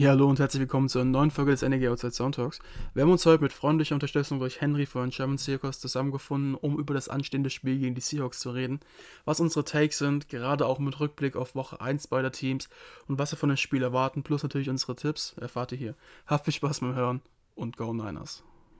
Ja, hallo und herzlich willkommen zur neuen Folge des NEG Outside Soundtalks. Wir haben uns heute mit freundlicher Unterstützung durch Henry von German Seahawks zusammengefunden, um über das anstehende Spiel gegen die Seahawks zu reden, was unsere Takes sind, gerade auch mit Rückblick auf Woche 1 beider Teams und was wir von dem Spiel erwarten, plus natürlich unsere Tipps, erfahrt ihr hier. Habt viel Spaß beim Hören und Go Niners!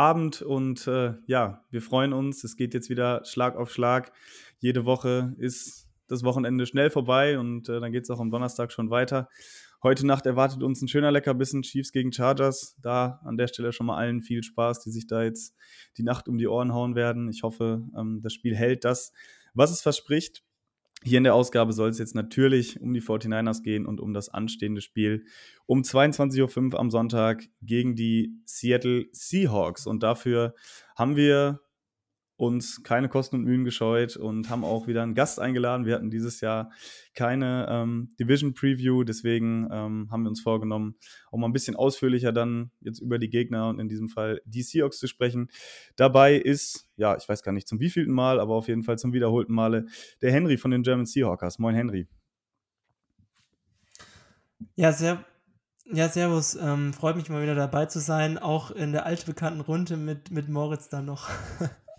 Abend und äh, ja, wir freuen uns. Es geht jetzt wieder Schlag auf Schlag. Jede Woche ist das Wochenende schnell vorbei und äh, dann geht es auch am Donnerstag schon weiter. Heute Nacht erwartet uns ein schöner Leckerbissen Chiefs gegen Chargers. Da an der Stelle schon mal allen viel Spaß, die sich da jetzt die Nacht um die Ohren hauen werden. Ich hoffe, ähm, das Spiel hält das, was es verspricht. Hier in der Ausgabe soll es jetzt natürlich um die 49ers gehen und um das anstehende Spiel um 22.05 Uhr am Sonntag gegen die Seattle Seahawks. Und dafür haben wir uns keine Kosten und Mühen gescheut und haben auch wieder einen Gast eingeladen. Wir hatten dieses Jahr keine ähm, Division Preview, deswegen ähm, haben wir uns vorgenommen, auch mal ein bisschen ausführlicher dann jetzt über die Gegner und in diesem Fall die Seahawks zu sprechen. Dabei ist, ja, ich weiß gar nicht zum wievielten Mal, aber auf jeden Fall zum wiederholten Male der Henry von den German Seahawkers. Moin Henry. Ja, sehr, ja, servus. Ähm, freut mich mal wieder dabei zu sein, auch in der altbekannten Runde mit, mit Moritz dann noch.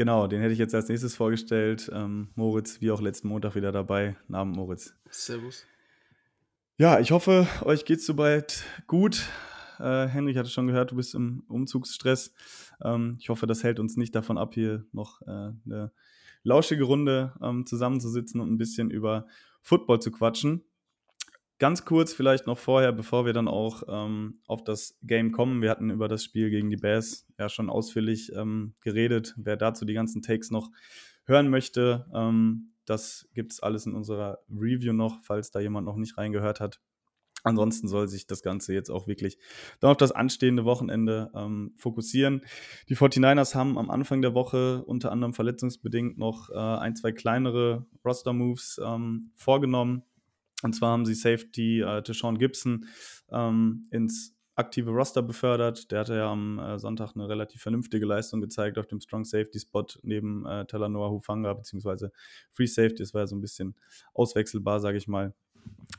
Genau, den hätte ich jetzt als nächstes vorgestellt. Ähm, Moritz, wie auch letzten Montag wieder dabei. Namen Moritz. Servus. Ja, ich hoffe, euch geht es soweit gut. Äh, Henrik hatte schon gehört, du bist im Umzugsstress. Ähm, ich hoffe, das hält uns nicht davon ab, hier noch äh, eine lauschige Runde ähm, zusammenzusitzen und ein bisschen über Football zu quatschen. Ganz kurz vielleicht noch vorher, bevor wir dann auch ähm, auf das Game kommen. Wir hatten über das Spiel gegen die Bears ja schon ausführlich ähm, geredet. Wer dazu die ganzen Takes noch hören möchte, ähm, das gibt es alles in unserer Review noch, falls da jemand noch nicht reingehört hat. Ansonsten soll sich das Ganze jetzt auch wirklich dann auf das anstehende Wochenende ähm, fokussieren. Die 49ers haben am Anfang der Woche unter anderem verletzungsbedingt noch äh, ein, zwei kleinere Roster-Moves ähm, vorgenommen und zwar haben sie Safety äh, Deshaun Gibson ähm, ins aktive Roster befördert. Der hatte ja am äh, Sonntag eine relativ vernünftige Leistung gezeigt auf dem Strong Safety Spot neben äh, Talanoa Hufanga beziehungsweise Free Safety. Das war ja so ein bisschen auswechselbar, sage ich mal.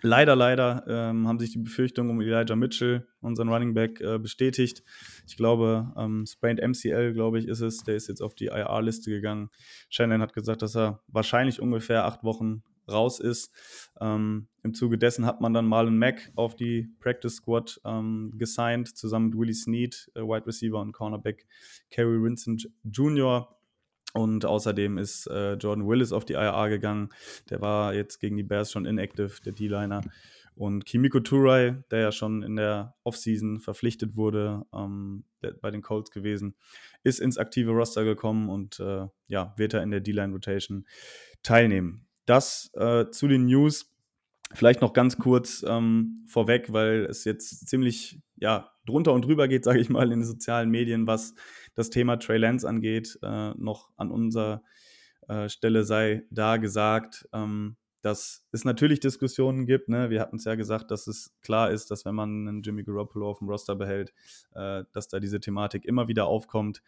Leider, leider ähm, haben sich die Befürchtungen um Elijah Mitchell, unseren Running Back, äh, bestätigt. Ich glaube, ähm, Sprained MCL, glaube ich, ist es. Der ist jetzt auf die IR-Liste gegangen. Shannon hat gesagt, dass er wahrscheinlich ungefähr acht Wochen raus ist. Ähm, Im Zuge dessen hat man dann Marlon Mack auf die Practice Squad ähm, gesigned, zusammen mit Willie Snead, äh, Wide Receiver und Cornerback Kerry Vincent Jr. Und außerdem ist äh, Jordan Willis auf die IRA gegangen. Der war jetzt gegen die Bears schon inactive, der D-Liner. Und Kimiko Turai, der ja schon in der Offseason verpflichtet wurde, ähm, bei den Colts gewesen, ist ins aktive Roster gekommen und äh, ja, wird er in der D-Line Rotation teilnehmen. Das äh, zu den News. Vielleicht noch ganz kurz ähm, vorweg, weil es jetzt ziemlich ja, drunter und drüber geht, sage ich mal, in den sozialen Medien, was das Thema Trey Lance angeht. Äh, noch an unserer äh, Stelle sei da gesagt, ähm, dass es natürlich Diskussionen gibt. Ne? Wir hatten es ja gesagt, dass es klar ist, dass wenn man einen Jimmy Garoppolo auf dem Roster behält, äh, dass da diese Thematik immer wieder aufkommt.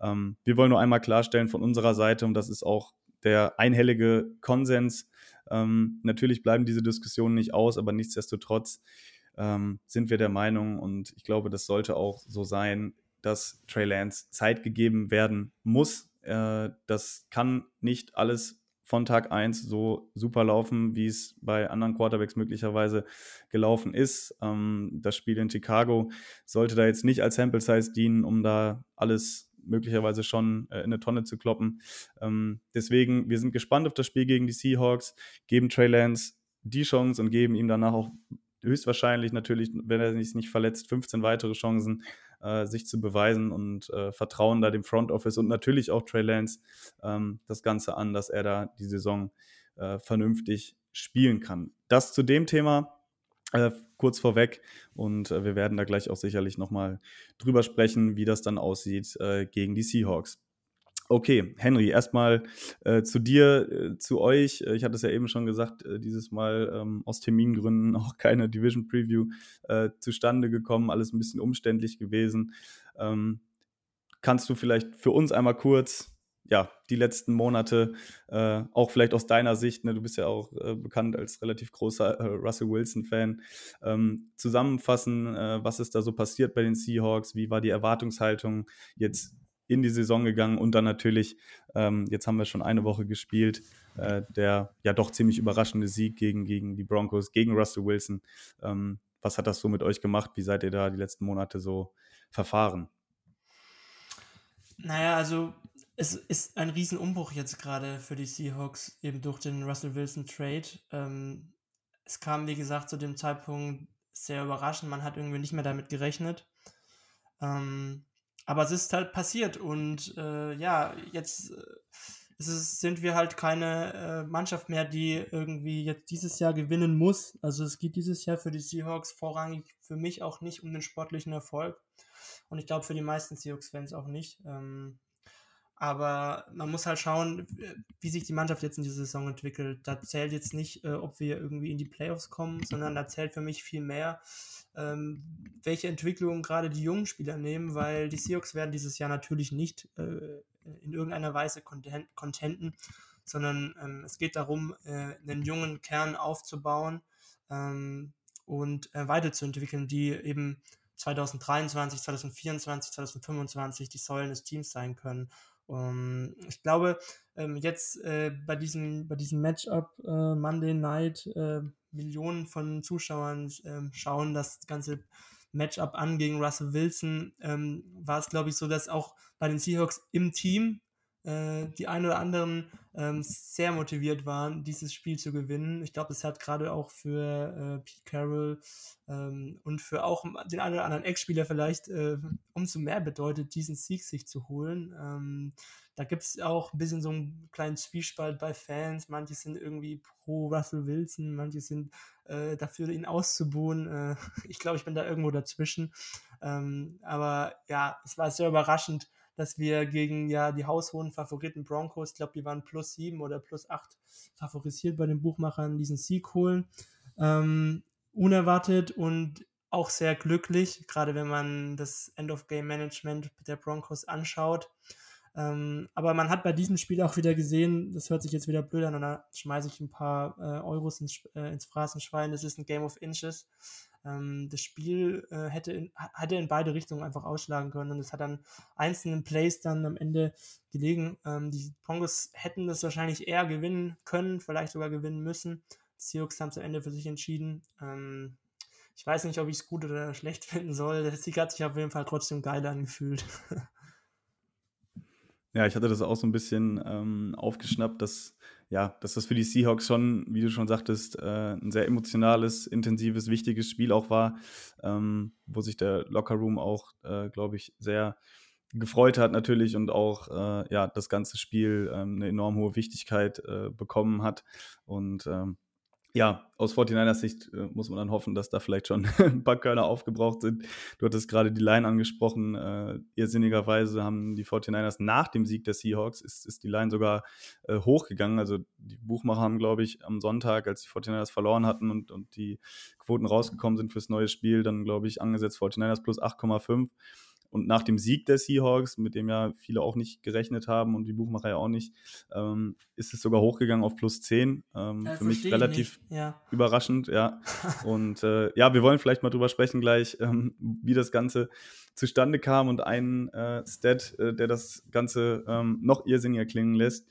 Ähm, wir wollen nur einmal klarstellen von unserer Seite, und das ist auch der einhellige Konsens. Ähm, natürlich bleiben diese Diskussionen nicht aus, aber nichtsdestotrotz ähm, sind wir der Meinung und ich glaube, das sollte auch so sein, dass Trey Lance Zeit gegeben werden muss. Äh, das kann nicht alles von Tag 1 so super laufen, wie es bei anderen Quarterbacks möglicherweise gelaufen ist. Ähm, das Spiel in Chicago sollte da jetzt nicht als Sample Size dienen, um da alles möglicherweise schon äh, in eine Tonne zu kloppen. Ähm, deswegen, wir sind gespannt auf das Spiel gegen die Seahawks, geben Trey Lance die Chance und geben ihm danach auch höchstwahrscheinlich natürlich, wenn er sich nicht verletzt, 15 weitere Chancen, äh, sich zu beweisen und äh, vertrauen da dem Front Office und natürlich auch Trey Lance ähm, das Ganze an, dass er da die Saison äh, vernünftig spielen kann. Das zu dem Thema. Äh, kurz vorweg und äh, wir werden da gleich auch sicherlich nochmal drüber sprechen, wie das dann aussieht äh, gegen die Seahawks. Okay, Henry, erstmal äh, zu dir, äh, zu euch. Ich hatte es ja eben schon gesagt, dieses Mal ähm, aus Termingründen auch keine Division Preview zustande gekommen, alles ein bisschen umständlich gewesen. Ähm, kannst du vielleicht für uns einmal kurz ja, die letzten Monate, äh, auch vielleicht aus deiner Sicht, ne, du bist ja auch äh, bekannt als relativ großer äh, Russell Wilson-Fan, ähm, zusammenfassen, äh, was ist da so passiert bei den Seahawks, wie war die Erwartungshaltung jetzt in die Saison gegangen und dann natürlich, ähm, jetzt haben wir schon eine Woche gespielt, äh, der ja doch ziemlich überraschende Sieg gegen, gegen die Broncos, gegen Russell Wilson. Ähm, was hat das so mit euch gemacht? Wie seid ihr da die letzten Monate so verfahren? Naja, also es ist ein Riesenumbruch jetzt gerade für die Seahawks, eben durch den Russell Wilson Trade. Ähm, es kam, wie gesagt, zu dem Zeitpunkt sehr überraschend. Man hat irgendwie nicht mehr damit gerechnet. Ähm, aber es ist halt passiert und äh, ja, jetzt äh, es sind wir halt keine äh, Mannschaft mehr, die irgendwie jetzt dieses Jahr gewinnen muss. Also es geht dieses Jahr für die Seahawks vorrangig für mich auch nicht um den sportlichen Erfolg. Und ich glaube für die meisten Seahawks-Fans auch nicht. Ähm, aber man muss halt schauen, wie sich die Mannschaft jetzt in dieser Saison entwickelt. Da zählt jetzt nicht, äh, ob wir irgendwie in die Playoffs kommen, sondern da zählt für mich viel mehr, ähm, welche Entwicklung gerade die jungen Spieler nehmen, weil die Seahawks werden dieses Jahr natürlich nicht äh, in irgendeiner Weise contenten, sondern ähm, es geht darum, äh, einen jungen Kern aufzubauen ähm, und äh, weiterzuentwickeln, die eben 2023, 2024, 2025 die Säulen des Teams sein können. Um, ähm, ich glaube, ähm, jetzt äh, bei, diesem, bei diesem Matchup äh, Monday Night äh, Millionen von Zuschauern ähm, schauen das ganze Matchup an gegen Russell Wilson, ähm, war es, glaube ich, so, dass auch bei den Seahawks im Team äh, die ein oder anderen ähm, sehr motiviert waren, dieses Spiel zu gewinnen. Ich glaube, es hat gerade auch für äh, Pete Carroll ähm, und für auch den einen oder anderen Ex-Spieler vielleicht äh, umso mehr bedeutet, diesen Sieg sich zu holen. Ähm, da gibt es auch ein bisschen so einen kleinen Zwiespalt bei Fans. Manche sind irgendwie pro Russell Wilson, manche sind äh, dafür, ihn auszubuhen. Äh, ich glaube, ich bin da irgendwo dazwischen. Ähm, aber ja, es war sehr überraschend, dass wir gegen ja die haushohen Favoriten Broncos, ich glaube, die waren plus sieben oder plus acht favorisiert bei den Buchmachern, diesen Sieg holen. Ähm, unerwartet und auch sehr glücklich, gerade wenn man das End-of-Game-Management der Broncos anschaut. Ähm, aber man hat bei diesem Spiel auch wieder gesehen, das hört sich jetzt wieder blöd an, und da schmeiße ich ein paar äh, Euros ins, äh, ins Phrasenschwein, das ist ein Game of Inches. Ähm, das Spiel äh, hätte, in, hätte in beide Richtungen einfach ausschlagen können und es hat dann einzelnen Plays dann am Ende gelegen. Ähm, die Broncos hätten das wahrscheinlich eher gewinnen können, vielleicht sogar gewinnen müssen. Seahawks haben es am Ende für sich entschieden. Ähm, ich weiß nicht, ob ich es gut oder schlecht finden soll. Der Sieg hat sich auf jeden Fall trotzdem geil angefühlt. Ja, ich hatte das auch so ein bisschen ähm, aufgeschnappt, dass ja, dass das für die Seahawks schon, wie du schon sagtest, äh, ein sehr emotionales, intensives, wichtiges Spiel auch war, ähm, wo sich der Lockerroom auch, äh, glaube ich, sehr gefreut hat natürlich und auch äh, ja das ganze Spiel ähm, eine enorm hohe Wichtigkeit äh, bekommen hat. Und ähm, ja, aus 49ers Sicht äh, muss man dann hoffen, dass da vielleicht schon ein paar Körner aufgebraucht sind. Du hattest gerade die Line angesprochen. Äh, irrsinnigerweise haben die 49ers nach dem Sieg der Seahawks, ist, ist die Line sogar äh, hochgegangen. Also die Buchmacher haben, glaube ich, am Sonntag, als die 49ers verloren hatten und, und die Quoten rausgekommen sind fürs neue Spiel, dann, glaube ich, angesetzt 49ers plus 8,5. Und nach dem Sieg der Seahawks, mit dem ja viele auch nicht gerechnet haben und die Buchmacher ja auch nicht, ähm, ist es sogar hochgegangen auf plus 10. Ähm, für mich relativ ja. überraschend, ja. und äh, ja, wir wollen vielleicht mal drüber sprechen gleich, ähm, wie das Ganze zustande kam und ein äh, Stat, äh, der das Ganze ähm, noch irrsinniger klingen lässt.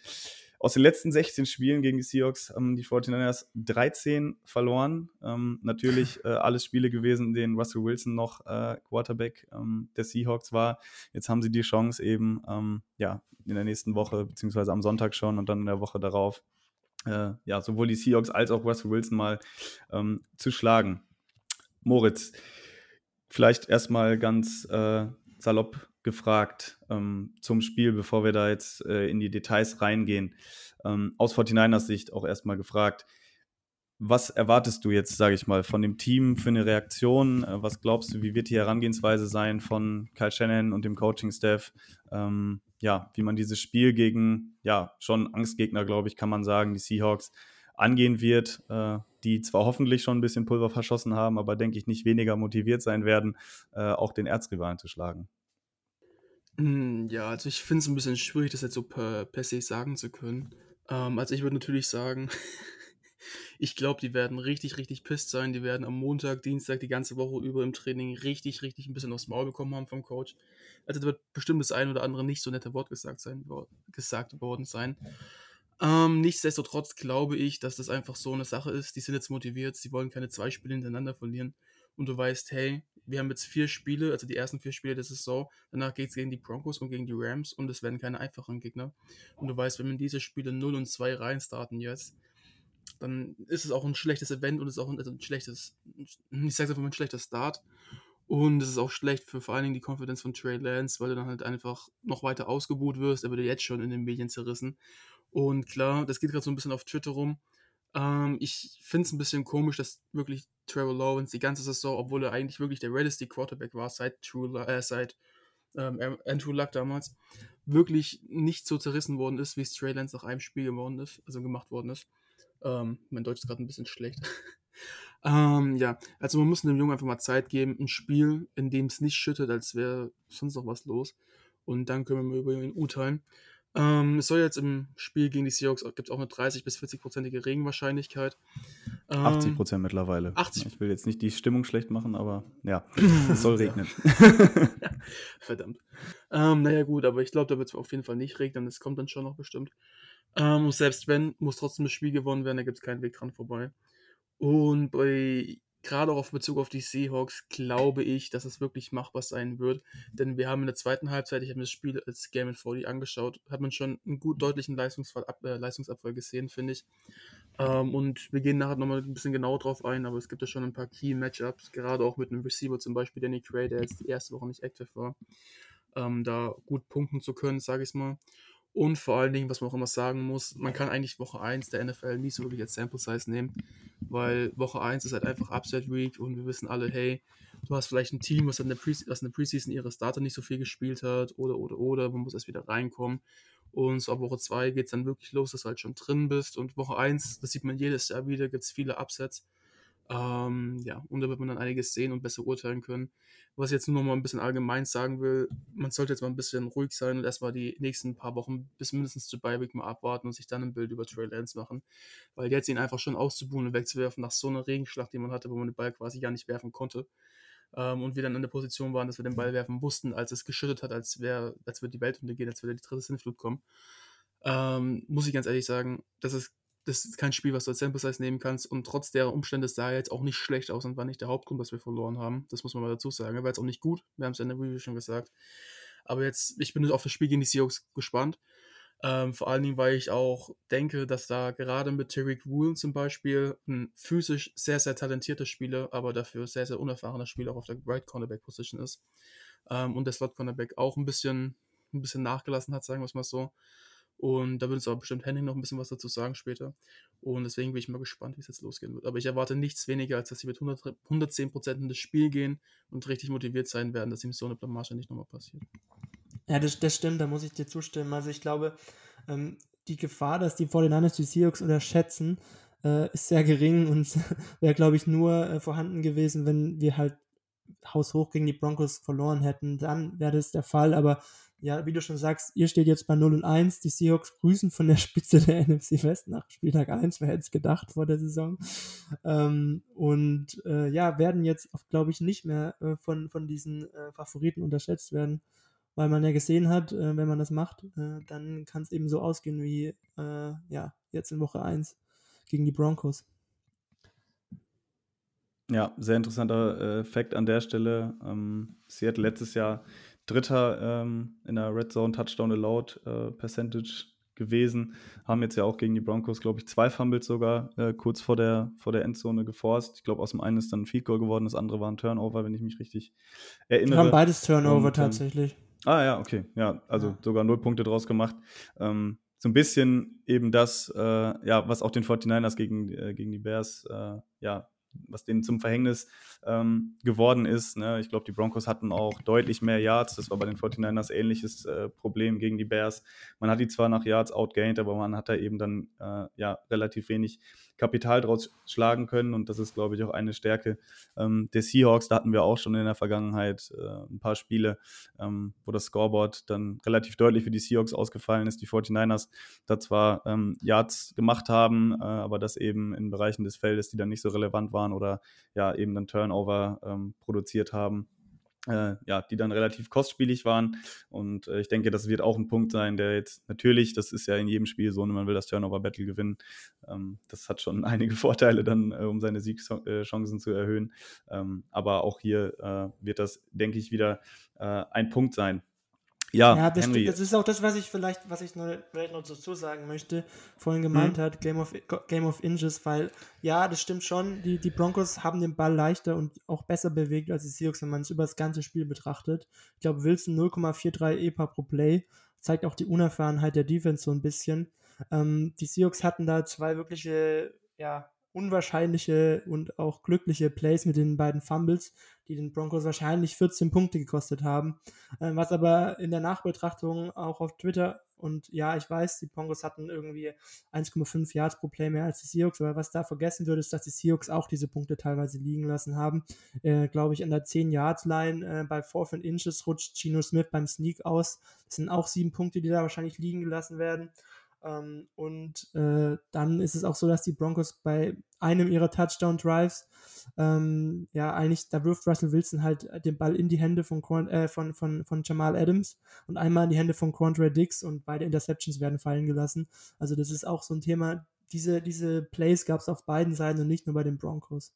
Aus den letzten 16 Spielen gegen die Seahawks haben die 49ers 13 verloren. Ähm, natürlich äh, alles Spiele gewesen, in denen Russell Wilson noch äh, Quarterback ähm, der Seahawks war. Jetzt haben sie die Chance eben, ähm, ja, in der nächsten Woche, beziehungsweise am Sonntag schon und dann in der Woche darauf, äh, ja, sowohl die Seahawks als auch Russell Wilson mal ähm, zu schlagen. Moritz, vielleicht erstmal ganz äh, salopp gefragt ähm, zum Spiel, bevor wir da jetzt äh, in die Details reingehen. Ähm, aus 49ers Sicht auch erstmal gefragt, was erwartest du jetzt, sage ich mal, von dem Team für eine Reaktion? Äh, was glaubst du, wie wird die Herangehensweise sein von Kyle Shannon und dem Coaching-Staff? Ähm, ja, wie man dieses Spiel gegen, ja, schon Angstgegner, glaube ich, kann man sagen, die Seahawks angehen wird, äh, die zwar hoffentlich schon ein bisschen Pulver verschossen haben, aber denke ich nicht weniger motiviert sein werden, äh, auch den Erzrivalen zu schlagen. Hm, ja, also ich finde es ein bisschen schwierig, das jetzt so per, per se sagen zu können. Ähm, also ich würde natürlich sagen, ich glaube, die werden richtig, richtig pisst sein. Die werden am Montag, Dienstag, die ganze Woche über im Training richtig, richtig ein bisschen aufs Maul bekommen haben vom Coach. Also da wird bestimmt das ein oder andere nicht so nette Wort gesagt, sein, gesagt worden sein. Ähm, nichtsdestotrotz glaube ich, dass das einfach so eine Sache ist. Die sind jetzt motiviert, sie wollen keine zwei Spiele hintereinander verlieren. Und du weißt, hey, wir haben jetzt vier Spiele, also die ersten vier Spiele der Saison. Danach geht es gegen die Broncos und gegen die Rams und es werden keine einfachen Gegner. Und du weißt, wenn wir diese Spiele 0 und 2 reinstarten jetzt, dann ist es auch ein schlechtes Event und es ist auch ein, also ein schlechtes, ich sage einfach mal ein schlechter Start. Und es ist auch schlecht für vor allen Dingen die Konfidenz von Trey Lance, weil du dann halt einfach noch weiter ausgebuht wirst. Er wird jetzt schon in den Medien zerrissen. Und klar, das geht gerade so ein bisschen auf Twitter rum. Ähm, ich finde es ein bisschen komisch, dass wirklich Trevor Lawrence die ganze Saison, obwohl er eigentlich wirklich der realistic Quarterback war, seit, True, äh, seit ähm, Andrew Luck damals, wirklich nicht so zerrissen worden ist, wie es Trey Lance nach einem Spiel geworden ist, also gemacht worden ist. Ähm, mein Deutsch ist gerade ein bisschen schlecht. ähm, ja, also man muss dem Jungen einfach mal Zeit geben. Ein Spiel, in dem es nicht schüttet, als wäre sonst noch was los. Und dann können wir mal über ihn urteilen. Ähm, es soll jetzt im Spiel gegen die Seahawks gibt es auch eine 30 bis 40-prozentige Regenwahrscheinlichkeit. Ähm, 80 Prozent mittlerweile. 80. Ich will jetzt nicht die Stimmung schlecht machen, aber ja, es soll regnen. Verdammt. Ähm, naja, gut, aber ich glaube, da wird es auf jeden Fall nicht regnen. Es kommt dann schon noch bestimmt. Ähm, selbst wenn, muss trotzdem das Spiel gewonnen werden, da gibt es keinen Weg dran vorbei. Und bei gerade auch auf Bezug auf die Seahawks glaube ich, dass es wirklich machbar sein wird. Denn wir haben in der zweiten Halbzeit, ich habe mir das Spiel als Game in 40 angeschaut, hat man schon einen gut deutlichen Leistungsfall, äh, Leistungsabfall gesehen, finde ich. Ähm, und wir gehen nachher nochmal ein bisschen genauer drauf ein, aber es gibt ja schon ein paar Key-Matchups, gerade auch mit einem Receiver, zum Beispiel Danny Cray, der jetzt die erste Woche nicht aktiv war, ähm, da gut punkten zu können, sage ich mal. Und vor allen Dingen, was man auch immer sagen muss, man kann eigentlich Woche 1 der NFL nicht so wirklich als Sample Size nehmen, weil Woche 1 ist halt einfach Upset Week und wir wissen alle, hey, du hast vielleicht ein Team, was in der, Pre was in der Preseason ihre Starter nicht so viel gespielt hat oder, oder, oder, man muss erst wieder reinkommen. Und so ab Woche 2 geht es dann wirklich los, dass du halt schon drin bist. Und Woche 1, das sieht man jedes Jahr wieder, gibt es viele Upsets. Ähm, ja, und da wird man dann einiges sehen und besser urteilen können. Was ich jetzt nur noch mal ein bisschen allgemein sagen will, man sollte jetzt mal ein bisschen ruhig sein und erstmal die nächsten paar Wochen bis mindestens zu Beiweg mal abwarten und sich dann ein Bild über Trey Lance machen. Weil jetzt ihn einfach schon auszubuhen und wegzuwerfen nach so einer Regenschlacht, die man hatte, wo man den Ball quasi gar nicht werfen konnte. Ähm, und wir dann in der Position waren, dass wir den Ball werfen mussten, als es geschüttet hat, als, wär, als würde die Welt untergehen, als würde die dritte Sinnflut kommen. Ähm, muss ich ganz ehrlich sagen, das ist das ist kein Spiel, was du als Sample Size nehmen kannst. Und trotz der Umstände sah er jetzt auch nicht schlecht aus und war nicht der Hauptgrund, dass wir verloren haben. Das muss man mal dazu sagen. Er war jetzt auch nicht gut. Wir haben es ja in der Review schon gesagt. Aber jetzt, ich bin auf das Spiel gegen die Seahawks gespannt. Ähm, vor allen Dingen, weil ich auch denke, dass da gerade mit Tariq Woolen zum Beispiel ein physisch sehr, sehr talentierter Spieler, aber dafür sehr, sehr unerfahrener Spieler auch auf der Right Cornerback Position ist. Ähm, und der Slot Cornerback auch ein bisschen, ein bisschen nachgelassen hat, sagen wir es mal so. Und da wird uns aber bestimmt Henning noch ein bisschen was dazu sagen später. Und deswegen bin ich mal gespannt, wie es jetzt losgehen wird. Aber ich erwarte nichts weniger, als dass sie mit 100, 110% in das Spiel gehen und richtig motiviert sein werden, dass ihm so eine Blamage nicht nochmal passiert. Ja, das, das stimmt, da muss ich dir zustimmen. Also ich glaube, ähm, die Gefahr, dass die 49ers die Seahawks unterschätzen, äh, ist sehr gering und wäre, glaube ich, nur äh, vorhanden gewesen, wenn wir halt haushoch gegen die Broncos verloren hätten. Dann wäre das der Fall, aber ja, wie du schon sagst, ihr steht jetzt bei 0 und 1. Die Seahawks grüßen von der Spitze der NFC West nach Spieltag 1. Wer hätte es gedacht vor der Saison? Ähm, und äh, ja, werden jetzt, glaube ich, nicht mehr äh, von, von diesen äh, Favoriten unterschätzt werden, weil man ja gesehen hat, äh, wenn man das macht, äh, dann kann es eben so ausgehen wie äh, ja, jetzt in Woche 1 gegen die Broncos. Ja, sehr interessanter Fakt an der Stelle. Ähm, Seattle letztes Jahr Dritter ähm, in der Red Zone Touchdown Allowed äh, Percentage gewesen. Haben jetzt ja auch gegen die Broncos, glaube ich, zwei Fumbles sogar äh, kurz vor der, vor der Endzone geforst. Ich glaube, aus dem einen ist dann ein Field Goal geworden, das andere war ein Turnover, wenn ich mich richtig erinnere. Wir haben beides Turnover Und, ähm, tatsächlich. Ah ja, okay. Ja, also ja. sogar null Punkte draus gemacht. Ähm, so ein bisschen eben das, äh, ja, was auch den 49ers gegen, äh, gegen die Bears, äh, ja, was denen zum Verhängnis ähm, geworden ist. Ne? Ich glaube, die Broncos hatten auch deutlich mehr Yards. Das war bei den 49ers ähnliches äh, Problem gegen die Bears. Man hat die zwar nach Yards outgained, aber man hat da eben dann äh, ja relativ wenig Kapital draus schlagen können. Und das ist, glaube ich, auch eine Stärke ähm, der Seahawks. Da hatten wir auch schon in der Vergangenheit äh, ein paar Spiele, ähm, wo das Scoreboard dann relativ deutlich für die Seahawks ausgefallen ist. Die 49ers da zwar ähm, Yards gemacht haben, äh, aber das eben in Bereichen des Feldes, die dann nicht so relevant waren oder ja eben dann Turnover ähm, produziert haben äh, ja, die dann relativ kostspielig waren. Und äh, ich denke, das wird auch ein Punkt sein, der jetzt natürlich, das ist ja in jedem Spiel so, man will das Turnover-Battle gewinnen. Ähm, das hat schon einige Vorteile dann, äh, um seine Siegchancen zu erhöhen. Ähm, aber auch hier äh, wird das, denke ich, wieder äh, ein Punkt sein. Ja, ja das, Henry. das ist auch das, was ich vielleicht, was ich noch, vielleicht noch dazu sagen möchte, vorhin gemeint mhm. hat, Game of, Game of Inches, weil ja, das stimmt schon, die, die Broncos haben den Ball leichter und auch besser bewegt als die Seahawks, wenn man es über das ganze Spiel betrachtet. Ich glaube, Wilson 0,43 EPA pro Play, zeigt auch die Unerfahrenheit der Defense so ein bisschen. Ähm, die Seahawks hatten da zwei wirkliche, ja, unwahrscheinliche und auch glückliche Plays mit den beiden Fumbles, die den Broncos wahrscheinlich 14 Punkte gekostet haben. Ähm, was aber in der Nachbetrachtung auch auf Twitter und ja, ich weiß, die Broncos hatten irgendwie 1,5 Yards pro Play mehr als die Seahawks, aber was da vergessen wird, ist, dass die Seahawks auch diese Punkte teilweise liegen lassen haben. Äh, Glaube ich, an der 10-Yards-Line äh, bei 4 Inches rutscht Gino Smith beim Sneak aus. Das sind auch sieben Punkte, die da wahrscheinlich liegen gelassen werden. Ähm, und äh, dann ist es auch so, dass die Broncos bei einem ihrer Touchdown-Drives, ähm, ja, eigentlich, da wirft Russell Wilson halt den Ball in die Hände von, äh, von, von, von Jamal Adams und einmal in die Hände von Quandre Dix und beide Interceptions werden fallen gelassen. Also das ist auch so ein Thema, diese, diese Plays gab es auf beiden Seiten und nicht nur bei den Broncos.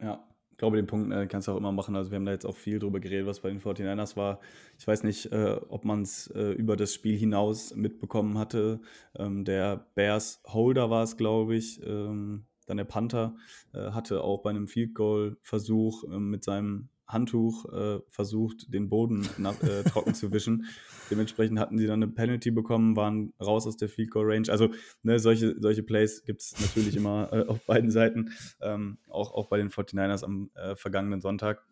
Ja, ich glaube, den Punkt äh, kannst du auch immer machen. Also wir haben da jetzt auch viel drüber geredet, was bei den 49ers war. Ich weiß nicht, äh, ob man es äh, über das Spiel hinaus mitbekommen hatte. Ähm, der Bears Holder war es, glaube ich. Ähm, dann der Panther äh, hatte auch bei einem Field Goal Versuch ähm, mit seinem Handtuch äh, versucht, den Boden nach, äh, trocken zu wischen. Dementsprechend hatten sie dann eine Penalty bekommen, waren raus aus der Field Goal Range. Also ne, solche, solche Plays gibt es natürlich immer äh, auf beiden Seiten, ähm, auch, auch bei den 49ers am äh, vergangenen Sonntag.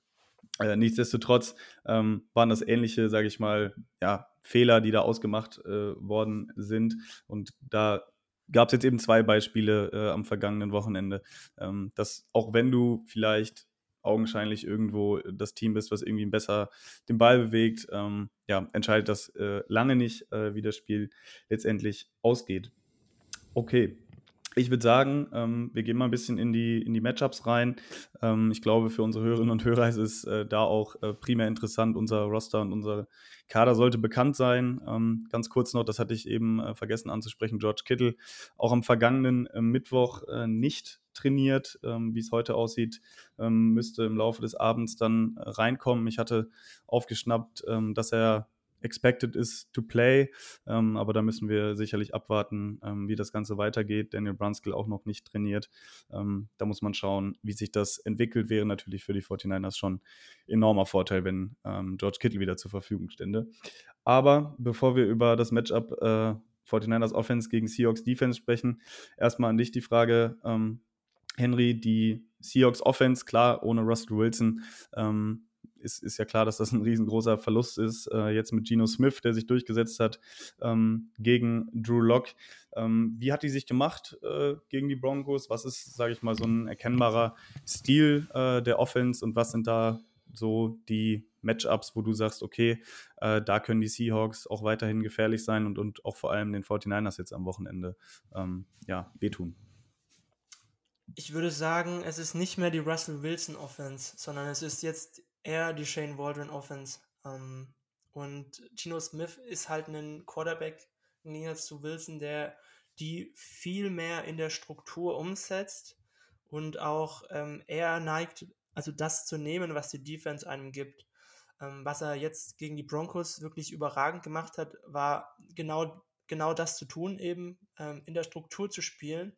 Äh, nichtsdestotrotz ähm, waren das ähnliche, sage ich mal, ja, Fehler, die da ausgemacht äh, worden sind. Und da gab es jetzt eben zwei Beispiele am vergangenen Wochenende, ähm, dass auch wenn du vielleicht augenscheinlich irgendwo das Team bist, was irgendwie besser den Ball bewegt, ähm, ja, entscheidet das äh, lange nicht, äh, wie das Spiel letztendlich ausgeht. Okay, ich würde sagen, ähm, wir gehen mal ein bisschen in die, in die Matchups rein. Ähm, ich glaube, für unsere Hörerinnen und Hörer ist es äh, da auch äh, primär interessant. Unser Roster und unser Kader sollte bekannt sein. Ähm, ganz kurz noch, das hatte ich eben äh, vergessen anzusprechen, George Kittle auch am vergangenen äh, Mittwoch äh, nicht trainiert. Ähm, wie es heute aussieht, ähm, müsste im Laufe des Abends dann äh, reinkommen. Ich hatte aufgeschnappt, ähm, dass er expected is to play. Ähm, aber da müssen wir sicherlich abwarten, ähm, wie das Ganze weitergeht. Daniel Brunskill auch noch nicht trainiert. Ähm, da muss man schauen, wie sich das entwickelt. Wäre natürlich für die 49ers schon enormer Vorteil, wenn ähm, George Kittle wieder zur Verfügung stände. Aber bevor wir über das Matchup äh, 49ers Offense gegen Seahawks Defense sprechen, erstmal an dich die Frage, ähm, Henry, die Seahawks Offense, klar, ohne Russell Wilson, ähm, ist, ist ja klar, dass das ein riesengroßer Verlust ist. Äh, jetzt mit Geno Smith, der sich durchgesetzt hat ähm, gegen Drew Locke. Ähm, wie hat die sich gemacht äh, gegen die Broncos? Was ist, sage ich mal, so ein erkennbarer Stil äh, der Offense und was sind da so die Matchups, wo du sagst, okay, äh, da können die Seahawks auch weiterhin gefährlich sein und, und auch vor allem den 49ers jetzt am Wochenende ähm, ja, wehtun? Ich würde sagen, es ist nicht mehr die Russell Wilson Offense, sondern es ist jetzt eher die Shane Waldron Offense. Ähm, und Gino Smith ist halt ein Quarterback im Gegensatz zu Wilson, der die viel mehr in der Struktur umsetzt und auch ähm, eher neigt, also das zu nehmen, was die Defense einem gibt. Ähm, was er jetzt gegen die Broncos wirklich überragend gemacht hat, war genau, genau das zu tun, eben ähm, in der Struktur zu spielen,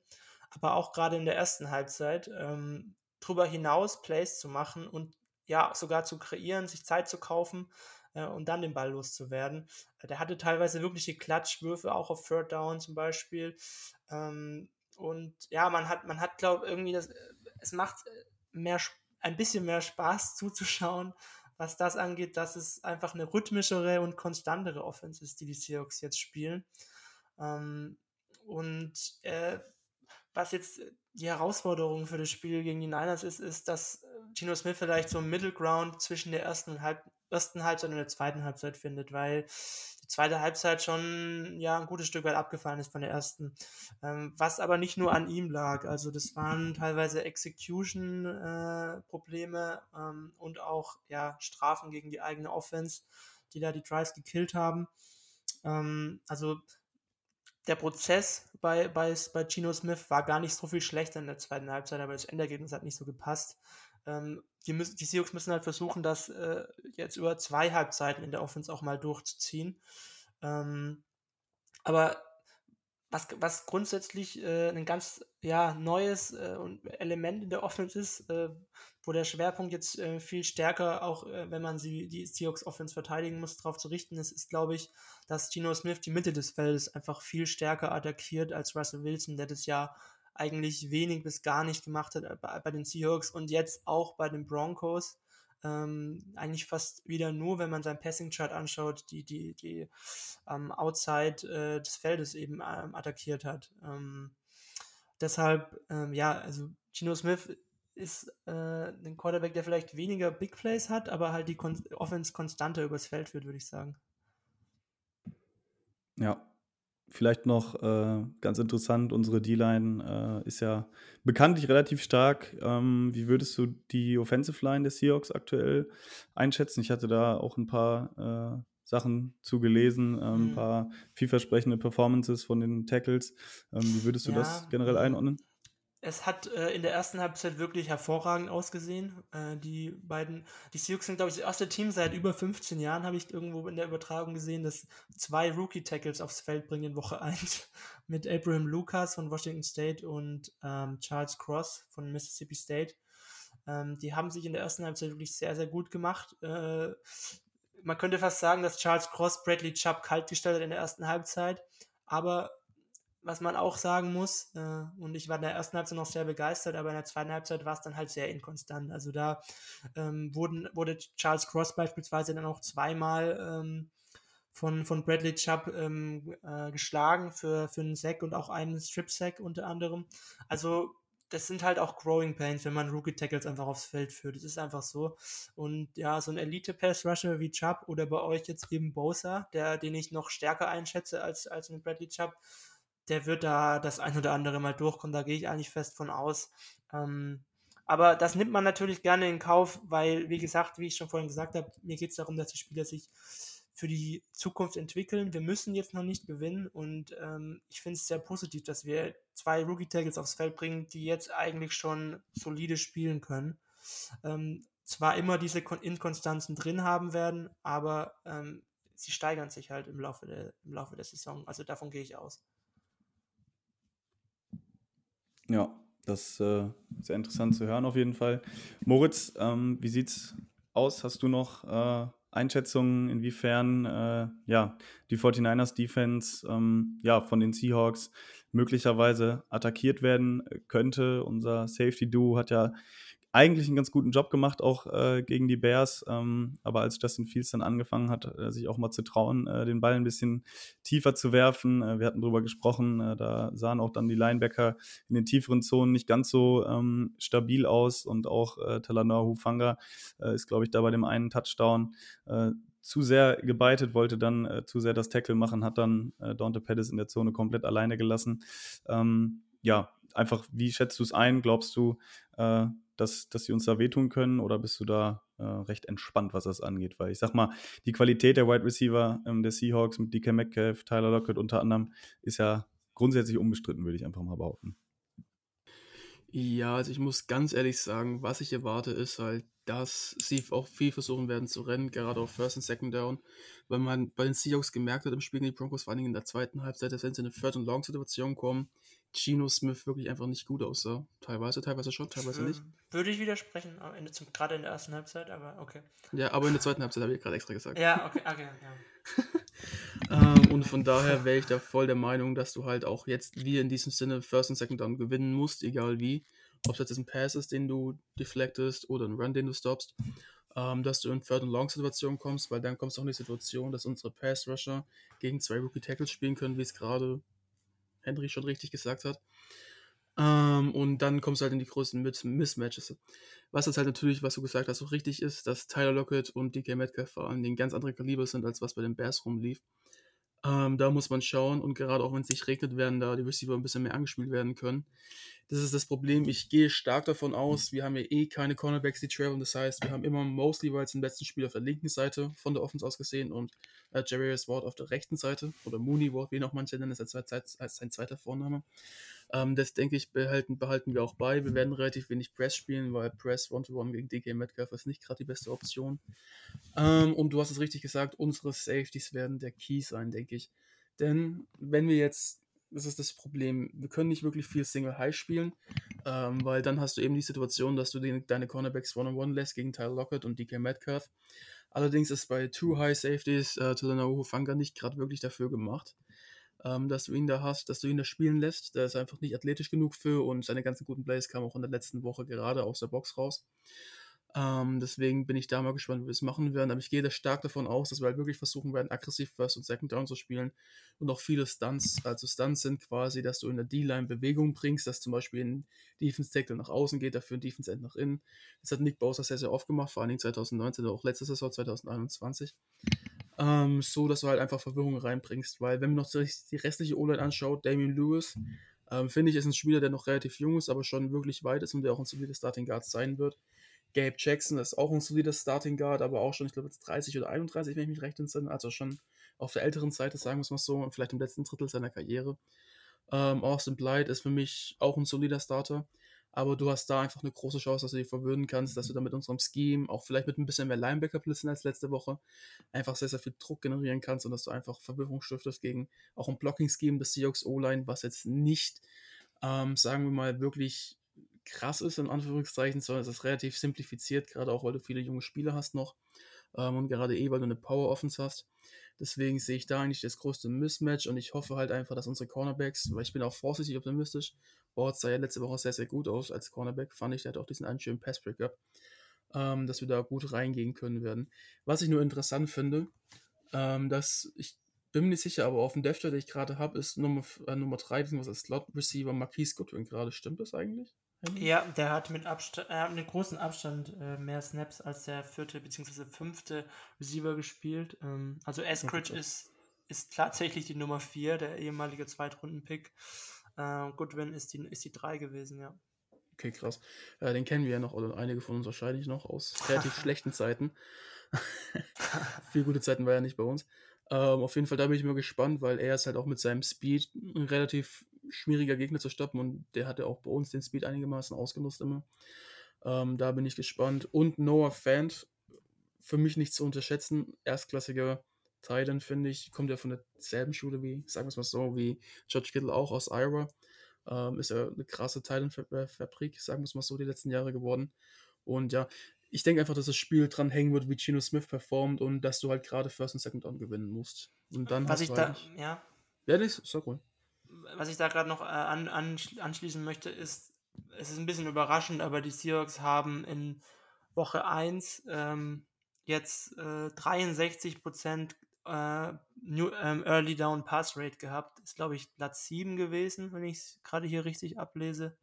aber auch gerade in der ersten Halbzeit ähm, darüber hinaus Plays zu machen und ja sogar zu kreieren, sich Zeit zu kaufen äh, und dann den Ball loszuwerden. Der hatte teilweise wirkliche Klatschwürfe, auch auf Third Down zum Beispiel. Ähm, und ja, man hat, man hat, glaube irgendwie das, es macht mehr, ein bisschen mehr Spaß zuzuschauen, was das angeht, dass es einfach eine rhythmischere und konstantere Offense ist, die die Seahawks jetzt spielen. Ähm, und äh, was jetzt die Herausforderung für das Spiel gegen die Niners ist, ist, dass Gino Smith vielleicht so ein Middle Ground zwischen der ersten Halb ersten Halbzeit und der zweiten Halbzeit findet, weil die zweite Halbzeit schon ja ein gutes Stück weit abgefallen ist von der ersten. Ähm, was aber nicht nur an ihm lag. Also das waren teilweise Execution-Probleme äh, ähm, und auch ja, Strafen gegen die eigene Offense, die da die Drives gekillt haben. Ähm, also der Prozess bei, bei, bei Gino Smith war gar nicht so viel schlechter in der zweiten Halbzeit, aber das Endergebnis hat nicht so gepasst. Ähm, die, müssen, die Seahawks müssen halt versuchen, das äh, jetzt über zwei Halbzeiten in der Offense auch mal durchzuziehen. Ähm, aber was, was grundsätzlich äh, ein ganz ja, neues äh, Element in der Offense ist, äh, wo der Schwerpunkt jetzt äh, viel stärker, auch äh, wenn man sie, die Seahawks Offense verteidigen muss, darauf zu richten ist, ist, glaube ich, dass Gino Smith die Mitte des Feldes einfach viel stärker attackiert als Russell Wilson, der das ja eigentlich wenig bis gar nicht gemacht hat äh, bei, bei den Seahawks und jetzt auch bei den Broncos. Ähm, eigentlich fast wieder nur, wenn man sein Passing-Chart anschaut, die, die, die ähm, Outside äh, des Feldes eben ähm, attackiert hat. Ähm, deshalb, ähm, ja, also Gino Smith ist äh, ein Quarterback, der vielleicht weniger Big Plays hat, aber halt die Kon Offense konstanter übers Feld führt, würde ich sagen. Ja, Vielleicht noch äh, ganz interessant, unsere D-Line äh, ist ja bekanntlich relativ stark. Ähm, wie würdest du die Offensive Line des Seahawks aktuell einschätzen? Ich hatte da auch ein paar äh, Sachen zu gelesen, ähm, mhm. ein paar vielversprechende Performances von den Tackles. Ähm, wie würdest du ja, das generell einordnen? Es hat äh, in der ersten Halbzeit wirklich hervorragend ausgesehen. Äh, die beiden, die Sioux sind, glaube ich, das erste Team seit über 15 Jahren, habe ich irgendwo in der Übertragung gesehen, dass zwei Rookie-Tackles aufs Feld bringen in Woche 1 mit Abraham Lucas von Washington State und ähm, Charles Cross von Mississippi State. Ähm, die haben sich in der ersten Halbzeit wirklich sehr, sehr gut gemacht. Äh, man könnte fast sagen, dass Charles Cross Bradley Chubb kaltgestellt hat in der ersten Halbzeit, aber was man auch sagen muss, äh, und ich war in der ersten Halbzeit noch sehr begeistert, aber in der zweiten Halbzeit war es dann halt sehr inkonstant. Also da ähm, wurden, wurde Charles Cross beispielsweise dann auch zweimal ähm, von, von Bradley Chubb ähm, äh, geschlagen für, für einen Sack und auch einen Strip-Sack unter anderem. Also das sind halt auch Growing Pains, wenn man Rookie-Tackles einfach aufs Feld führt. Das ist einfach so. Und ja, so ein Elite-Pass-Rusher wie Chubb oder bei euch jetzt eben Bosa, der, den ich noch stärker einschätze als, als mit Bradley Chubb, der wird da das ein oder andere Mal durchkommen, da gehe ich eigentlich fest von aus. Ähm, aber das nimmt man natürlich gerne in Kauf, weil, wie gesagt, wie ich schon vorhin gesagt habe, mir geht es darum, dass die Spieler sich für die Zukunft entwickeln. Wir müssen jetzt noch nicht gewinnen und ähm, ich finde es sehr positiv, dass wir zwei Rookie-Tackles aufs Feld bringen, die jetzt eigentlich schon solide spielen können. Ähm, zwar immer diese Inkonstanzen drin haben werden, aber ähm, sie steigern sich halt im Laufe, der, im Laufe der Saison. Also davon gehe ich aus. Ja, das ist äh, sehr interessant zu hören auf jeden Fall. Moritz, ähm, wie sieht's aus? Hast du noch äh, Einschätzungen, inwiefern äh, ja, die 49ers Defense ähm, ja, von den Seahawks möglicherweise attackiert werden könnte? Unser Safety Duo hat ja eigentlich einen ganz guten Job gemacht, auch äh, gegen die Bears. Ähm, aber als Justin Fields dann angefangen hat, äh, sich auch mal zu trauen, äh, den Ball ein bisschen tiefer zu werfen, äh, wir hatten darüber gesprochen, äh, da sahen auch dann die Linebacker in den tieferen Zonen nicht ganz so ähm, stabil aus und auch äh, Talanoa Hufanga äh, ist, glaube ich, da bei dem einen Touchdown zu sehr gebeitet, wollte dann zu sehr das Tackle machen, hat dann Dante Pettis in der Zone komplett alleine gelassen. Ähm, ja, einfach, wie schätzt du es ein? Glaubst du, dass, dass sie uns da wehtun können oder bist du da äh, recht entspannt, was das angeht? Weil ich sag mal, die Qualität der Wide Receiver ähm, der Seahawks mit DK Metcalf, Tyler Lockett unter anderem ist ja grundsätzlich unbestritten, würde ich einfach mal behaupten. Ja, also ich muss ganz ehrlich sagen, was ich erwarte, ist halt, dass sie auch viel versuchen werden zu rennen, gerade auf First und Second Down, weil man bei den Seahawks gemerkt hat im Spiel gegen die Broncos, vor allem in der zweiten Halbzeit, dass wenn sie in eine Third- und Long-Situation kommen, Geno Smith wirklich einfach nicht gut aussah. Teilweise, teilweise schon, teilweise nicht. Würde ich widersprechen, am Ende zum, gerade in der ersten Halbzeit, aber okay. Ja, aber in der zweiten Halbzeit habe ich gerade extra gesagt. Ja, okay, okay, ja. ähm, und von daher wäre ich da voll der Meinung, dass du halt auch jetzt wie in diesem Sinne First und Second Down gewinnen musst, egal wie. Ob es jetzt ein Pass ist, den du deflectest oder ein Run, den du stoppst ähm, dass du in Third- und Long-Situationen kommst, weil dann kommst du auch in die Situation, dass unsere Pass-Rusher gegen zwei Rookie-Tackles spielen können, wie es gerade Henry schon richtig gesagt hat. Ähm, und dann kommst du halt in die größten Mismatches. Was jetzt halt natürlich, was du gesagt hast, auch richtig ist, dass Tyler Lockett und DK Metcalf vor allem den ganz andere Kaliber sind, als was bei den Bears rumlief. Ähm, da muss man schauen und gerade auch wenn es nicht regnet, werden da die Receiver ein bisschen mehr angespielt werden können. Das ist das Problem. Ich gehe stark davon aus, wir haben ja eh keine Cornerbacks, die traveln. Das heißt, wir haben immer mostly es im letzten Spiel auf der linken Seite von der Offense aus gesehen und äh, Jarius Ward auf der rechten Seite oder Mooney Ward, wie noch manche nennen, ist als, als sein zweiter Vorname. Ähm, das denke ich, behalten, behalten wir auch bei. Wir werden relativ wenig Press spielen, weil Press One-to-One gegen DK Metcalf ist nicht gerade die beste Option. Ähm, und du hast es richtig gesagt, unsere Safeties werden der Key sein, denke ich. Denn wenn wir jetzt, das ist das Problem, wir können nicht wirklich viel Single High spielen, ähm, weil dann hast du eben die Situation, dass du den, deine Cornerbacks One-on-One lässt gegen Tyler Lockett und DK Metcalf. Allerdings ist bei Two High Safeties äh, Tulanahu Fanga nicht gerade wirklich dafür gemacht ähm, dass du ihn da hast, dass du ihn da spielen lässt. Der ist einfach nicht athletisch genug für und seine ganzen guten Plays kamen auch in der letzten Woche gerade aus der Box raus. Ähm, deswegen bin ich da mal gespannt, wie wir es machen werden. Aber ich gehe da stark davon aus, dass wir halt wirklich versuchen werden, aggressiv First und Second Down zu spielen und auch viele Stunts. Also Stunts sind quasi, dass du in der D-Line Bewegung bringst, dass zum Beispiel ein Defense Tackle nach außen geht, dafür ein Defense End nach innen. Das hat Nick Bowser sehr, sehr oft gemacht, vor allen Dingen 2019 oder auch letzte Saison 2021. Ähm, so, dass du halt einfach Verwirrung reinbringst. Weil, wenn man noch die restliche O-Line anschaut, Damien Lewis, ähm, finde ich, ist ein Spieler, der noch relativ jung ist, aber schon wirklich weit ist und der auch ein solider Starting Guard sein wird. Gabe Jackson ist auch ein solider Starting Guard, aber auch schon, ich glaube, jetzt 30 oder 31, wenn ich mich recht entsinne, also schon auf der älteren Seite, sagen wir es mal so, vielleicht im letzten Drittel seiner Karriere. Ähm, Austin Blythe ist für mich auch ein solider Starter aber du hast da einfach eine große Chance, dass du dich verwöhnen kannst, dass du da mit unserem Scheme, auch vielleicht mit ein bisschen mehr Linebacker-Blitzen als letzte Woche, einfach sehr, sehr viel Druck generieren kannst und dass du einfach Verwirrung stiftest gegen auch ein Blocking-Scheme des Seahawks O-Line, was jetzt nicht, ähm, sagen wir mal, wirklich krass ist, in Anführungszeichen, sondern es ist relativ simplifiziert, gerade auch, weil du viele junge Spieler hast noch ähm, und gerade eh, weil du eine Power-Offense hast. Deswegen sehe ich da eigentlich das größte Mismatch und ich hoffe halt einfach, dass unsere Cornerbacks, weil ich bin auch vorsichtig optimistisch, Board sah ja letzte Woche sehr, sehr gut aus als Cornerback, fand ich, der hat auch diesen einen schönen Pass-Breakup, ähm, dass wir da gut reingehen können werden. Was ich nur interessant finde, ähm, dass ich bin mir nicht sicher, aber auf dem Dev, den ich gerade habe, ist Nummer, äh, Nummer 3, beziehungsweise Slot-Receiver Marquise Goodwin gerade. Stimmt das eigentlich? Ja, der hat mit Abstand, äh, mit großen Abstand äh, mehr Snaps als der vierte bzw. fünfte Receiver gespielt. Ähm, also Eskridge okay. ist, ist tatsächlich die Nummer 4, der ehemalige Zweitrunden-Pick. Äh, Goodwin ist die, ist die 3 gewesen, ja. Okay, krass. Äh, den kennen wir ja noch, oder einige von uns wahrscheinlich noch aus relativ schlechten Zeiten. Viel gute Zeiten war ja nicht bei uns. Ähm, auf jeden Fall, da bin ich mal gespannt, weil er ist halt auch mit seinem Speed relativ schwieriger Gegner zu stoppen und der hatte auch bei uns den Speed einigermaßen ausgenutzt immer. Ähm, da bin ich gespannt. Und Noah Fant, für mich nicht zu unterschätzen, erstklassiger Titan, finde ich, kommt ja von derselben Schule wie, sagen wir es mal so, wie George Kittle auch aus Iowa. Ähm, ist ja eine krasse Titan-Fabrik, sagen wir es mal so, die letzten Jahre geworden. Und ja, ich denke einfach, dass das Spiel dran hängen wird, wie Gino Smith performt und dass du halt gerade First und Second Down gewinnen musst. Und dann Was ich da, ja. Ja, das ist cool. Was ich da gerade noch äh, an, an, anschließen möchte, ist, es ist ein bisschen überraschend, aber die Seahawks haben in Woche 1 ähm, jetzt äh, 63 Prozent äh, New, ähm, Early Down Pass Rate gehabt. Ist, glaube ich, Platz 7 gewesen, wenn ich es gerade hier richtig ablese.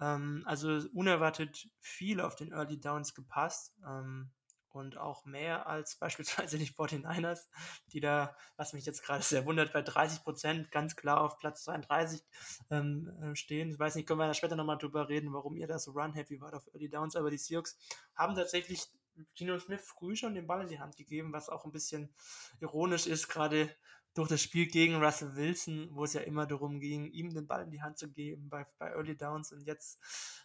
Ähm, also unerwartet viel auf den Early Downs gepasst. Ähm, und auch mehr als beispielsweise die 49ers, die da, was mich jetzt gerade sehr wundert, bei 30 Prozent ganz klar auf Platz 32 ähm, äh, stehen. Ich weiß nicht, können wir da später nochmal drüber reden, warum ihr da so run-happy wart auf Early Downs, aber die Seahawks haben tatsächlich Gino Smith früh schon den Ball in die Hand gegeben, was auch ein bisschen ironisch ist, gerade durch das Spiel gegen Russell Wilson, wo es ja immer darum ging, ihm den Ball in die Hand zu geben bei, bei Early Downs und jetzt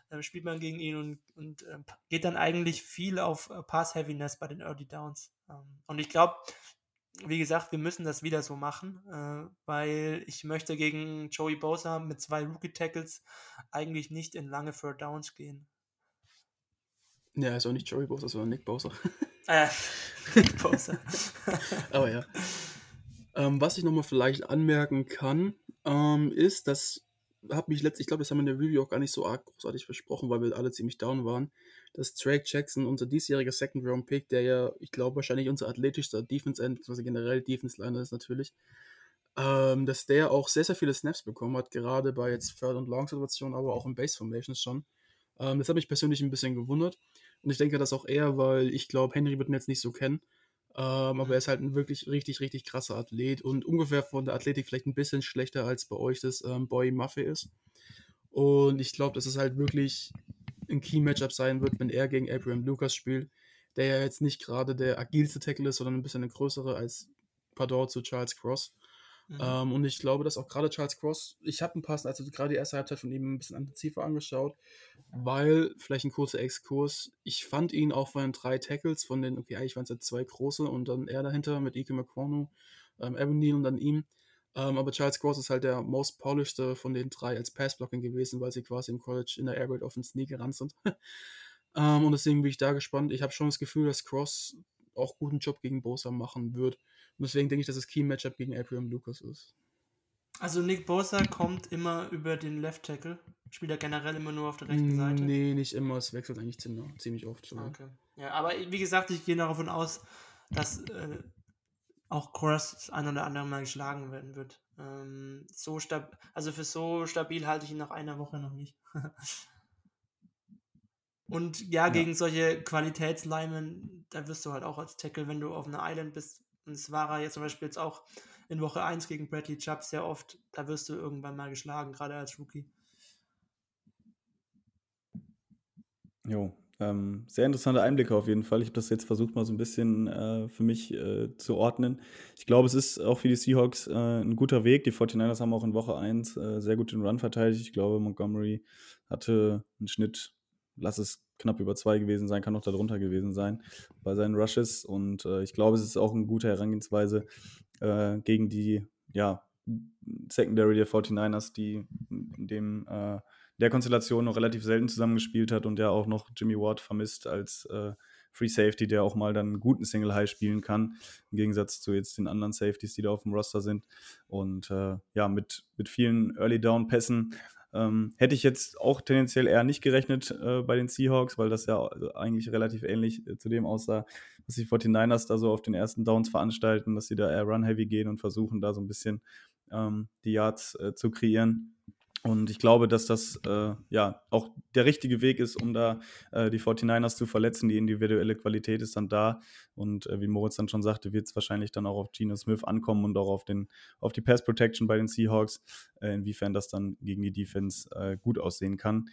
äh, spielt man gegen ihn und, und äh, geht dann eigentlich viel auf äh, Pass-Heaviness bei den Early Downs. Ähm, und ich glaube, wie gesagt, wir müssen das wieder so machen, äh, weil ich möchte gegen Joey Bosa mit zwei Rookie-Tackles eigentlich nicht in lange Third Downs gehen. Ja, ist auch nicht Joey Bosa, sondern Nick Bosa. Äh, Nick Bosa. Aber ja. Ähm, was ich nochmal vielleicht anmerken kann, ähm, ist, dass habe mich letztlich, ich glaube, das haben wir in der Review auch gar nicht so arg großartig versprochen, weil wir alle ziemlich down waren, dass Drake Jackson, unser diesjähriger Second-Round-Pick, der ja, ich glaube, wahrscheinlich unser athletischster Defense-End, also generell Defense-Liner ist natürlich, ähm, dass der auch sehr, sehr viele Snaps bekommen hat, gerade bei jetzt Third- und Long-Situationen, aber auch in Base-Formations schon. Ähm, das hat mich persönlich ein bisschen gewundert. Und ich denke das auch eher, weil ich glaube, Henry wird ihn jetzt nicht so kennen. Ähm, aber er ist halt ein wirklich richtig, richtig krasser Athlet und ungefähr von der Athletik vielleicht ein bisschen schlechter als bei euch das ähm, Boy Muffy ist. Und ich glaube, dass es halt wirklich ein Key-Matchup sein wird, wenn er gegen Abraham Lucas spielt, der ja jetzt nicht gerade der agilste Tackle ist, sondern ein bisschen größere als Pardon zu Charles Cross. Mhm. Ähm, und ich glaube, dass auch gerade Charles Cross, ich habe ein paar, also gerade die erste Halbzeit von ihm ein bisschen intensiver angeschaut, weil, vielleicht ein kurzer Exkurs, ich fand ihn auch von den drei Tackles, von den, okay, eigentlich waren es ja zwei große und dann er dahinter mit Ike McCornu, ähm, Evan Neal und dann ihm. Ähm, aber Charles Cross ist halt der most polishedste von den drei als Passblocking gewesen, weil sie quasi im College in der Air Raid Offense nie gerannt sind. ähm, und deswegen bin ich da gespannt. Ich habe schon das Gefühl, dass Cross auch guten Job gegen Bosa machen wird. Und deswegen denke ich, dass es Key-Matchup gegen Abraham Lucas ist. Also Nick Bosa kommt immer über den Left Tackle. Spielt er generell immer nur auf der rechten Seite? Nee, nicht immer. Es wechselt eigentlich ziemlich, ziemlich oft. Sogar. Okay. Ja, aber wie gesagt, ich gehe davon aus, dass äh, auch Cross das ein oder andere Mal geschlagen werden wird. Ähm, so stab also für so stabil halte ich ihn nach einer Woche noch nicht. Und ja, ja, gegen solche Qualitätsleimen, da wirst du halt auch als Tackle, wenn du auf einer Island bist, und es war jetzt zum Beispiel jetzt auch in Woche 1 gegen Bradley Chubb sehr oft, da wirst du irgendwann mal geschlagen, gerade als Rookie. Jo, ähm, sehr interessante Einblicke auf jeden Fall. Ich habe das jetzt versucht, mal so ein bisschen äh, für mich äh, zu ordnen. Ich glaube, es ist auch für die Seahawks äh, ein guter Weg. Die 49ers haben auch in Woche 1 äh, sehr gut den Run verteidigt. Ich glaube, Montgomery hatte einen Schnitt, lass es knapp über zwei gewesen sein, kann auch darunter gewesen sein bei seinen Rushes. Und äh, ich glaube, es ist auch eine gute Herangehensweise äh, gegen die ja, Secondary der 49ers, die in dem der Konstellation noch relativ selten zusammengespielt hat und ja auch noch Jimmy Ward vermisst als äh, Free Safety, der auch mal dann einen guten Single High spielen kann, im Gegensatz zu jetzt den anderen Safeties, die da auf dem Roster sind. Und äh, ja, mit, mit vielen Early Down Pässen ähm, hätte ich jetzt auch tendenziell eher nicht gerechnet äh, bei den Seahawks, weil das ja eigentlich relativ ähnlich äh, zu dem aussah, was die 49ers da so auf den ersten Downs veranstalten, dass sie da eher Run-Heavy gehen und versuchen da so ein bisschen ähm, die Yards äh, zu kreieren. Und ich glaube, dass das äh, ja auch der richtige Weg ist, um da äh, die 49ers zu verletzen. Die individuelle Qualität ist dann da. Und äh, wie Moritz dann schon sagte, wird es wahrscheinlich dann auch auf Geno Smith ankommen und auch auf, den, auf die Pass Protection bei den Seahawks, äh, inwiefern das dann gegen die Defense äh, gut aussehen kann.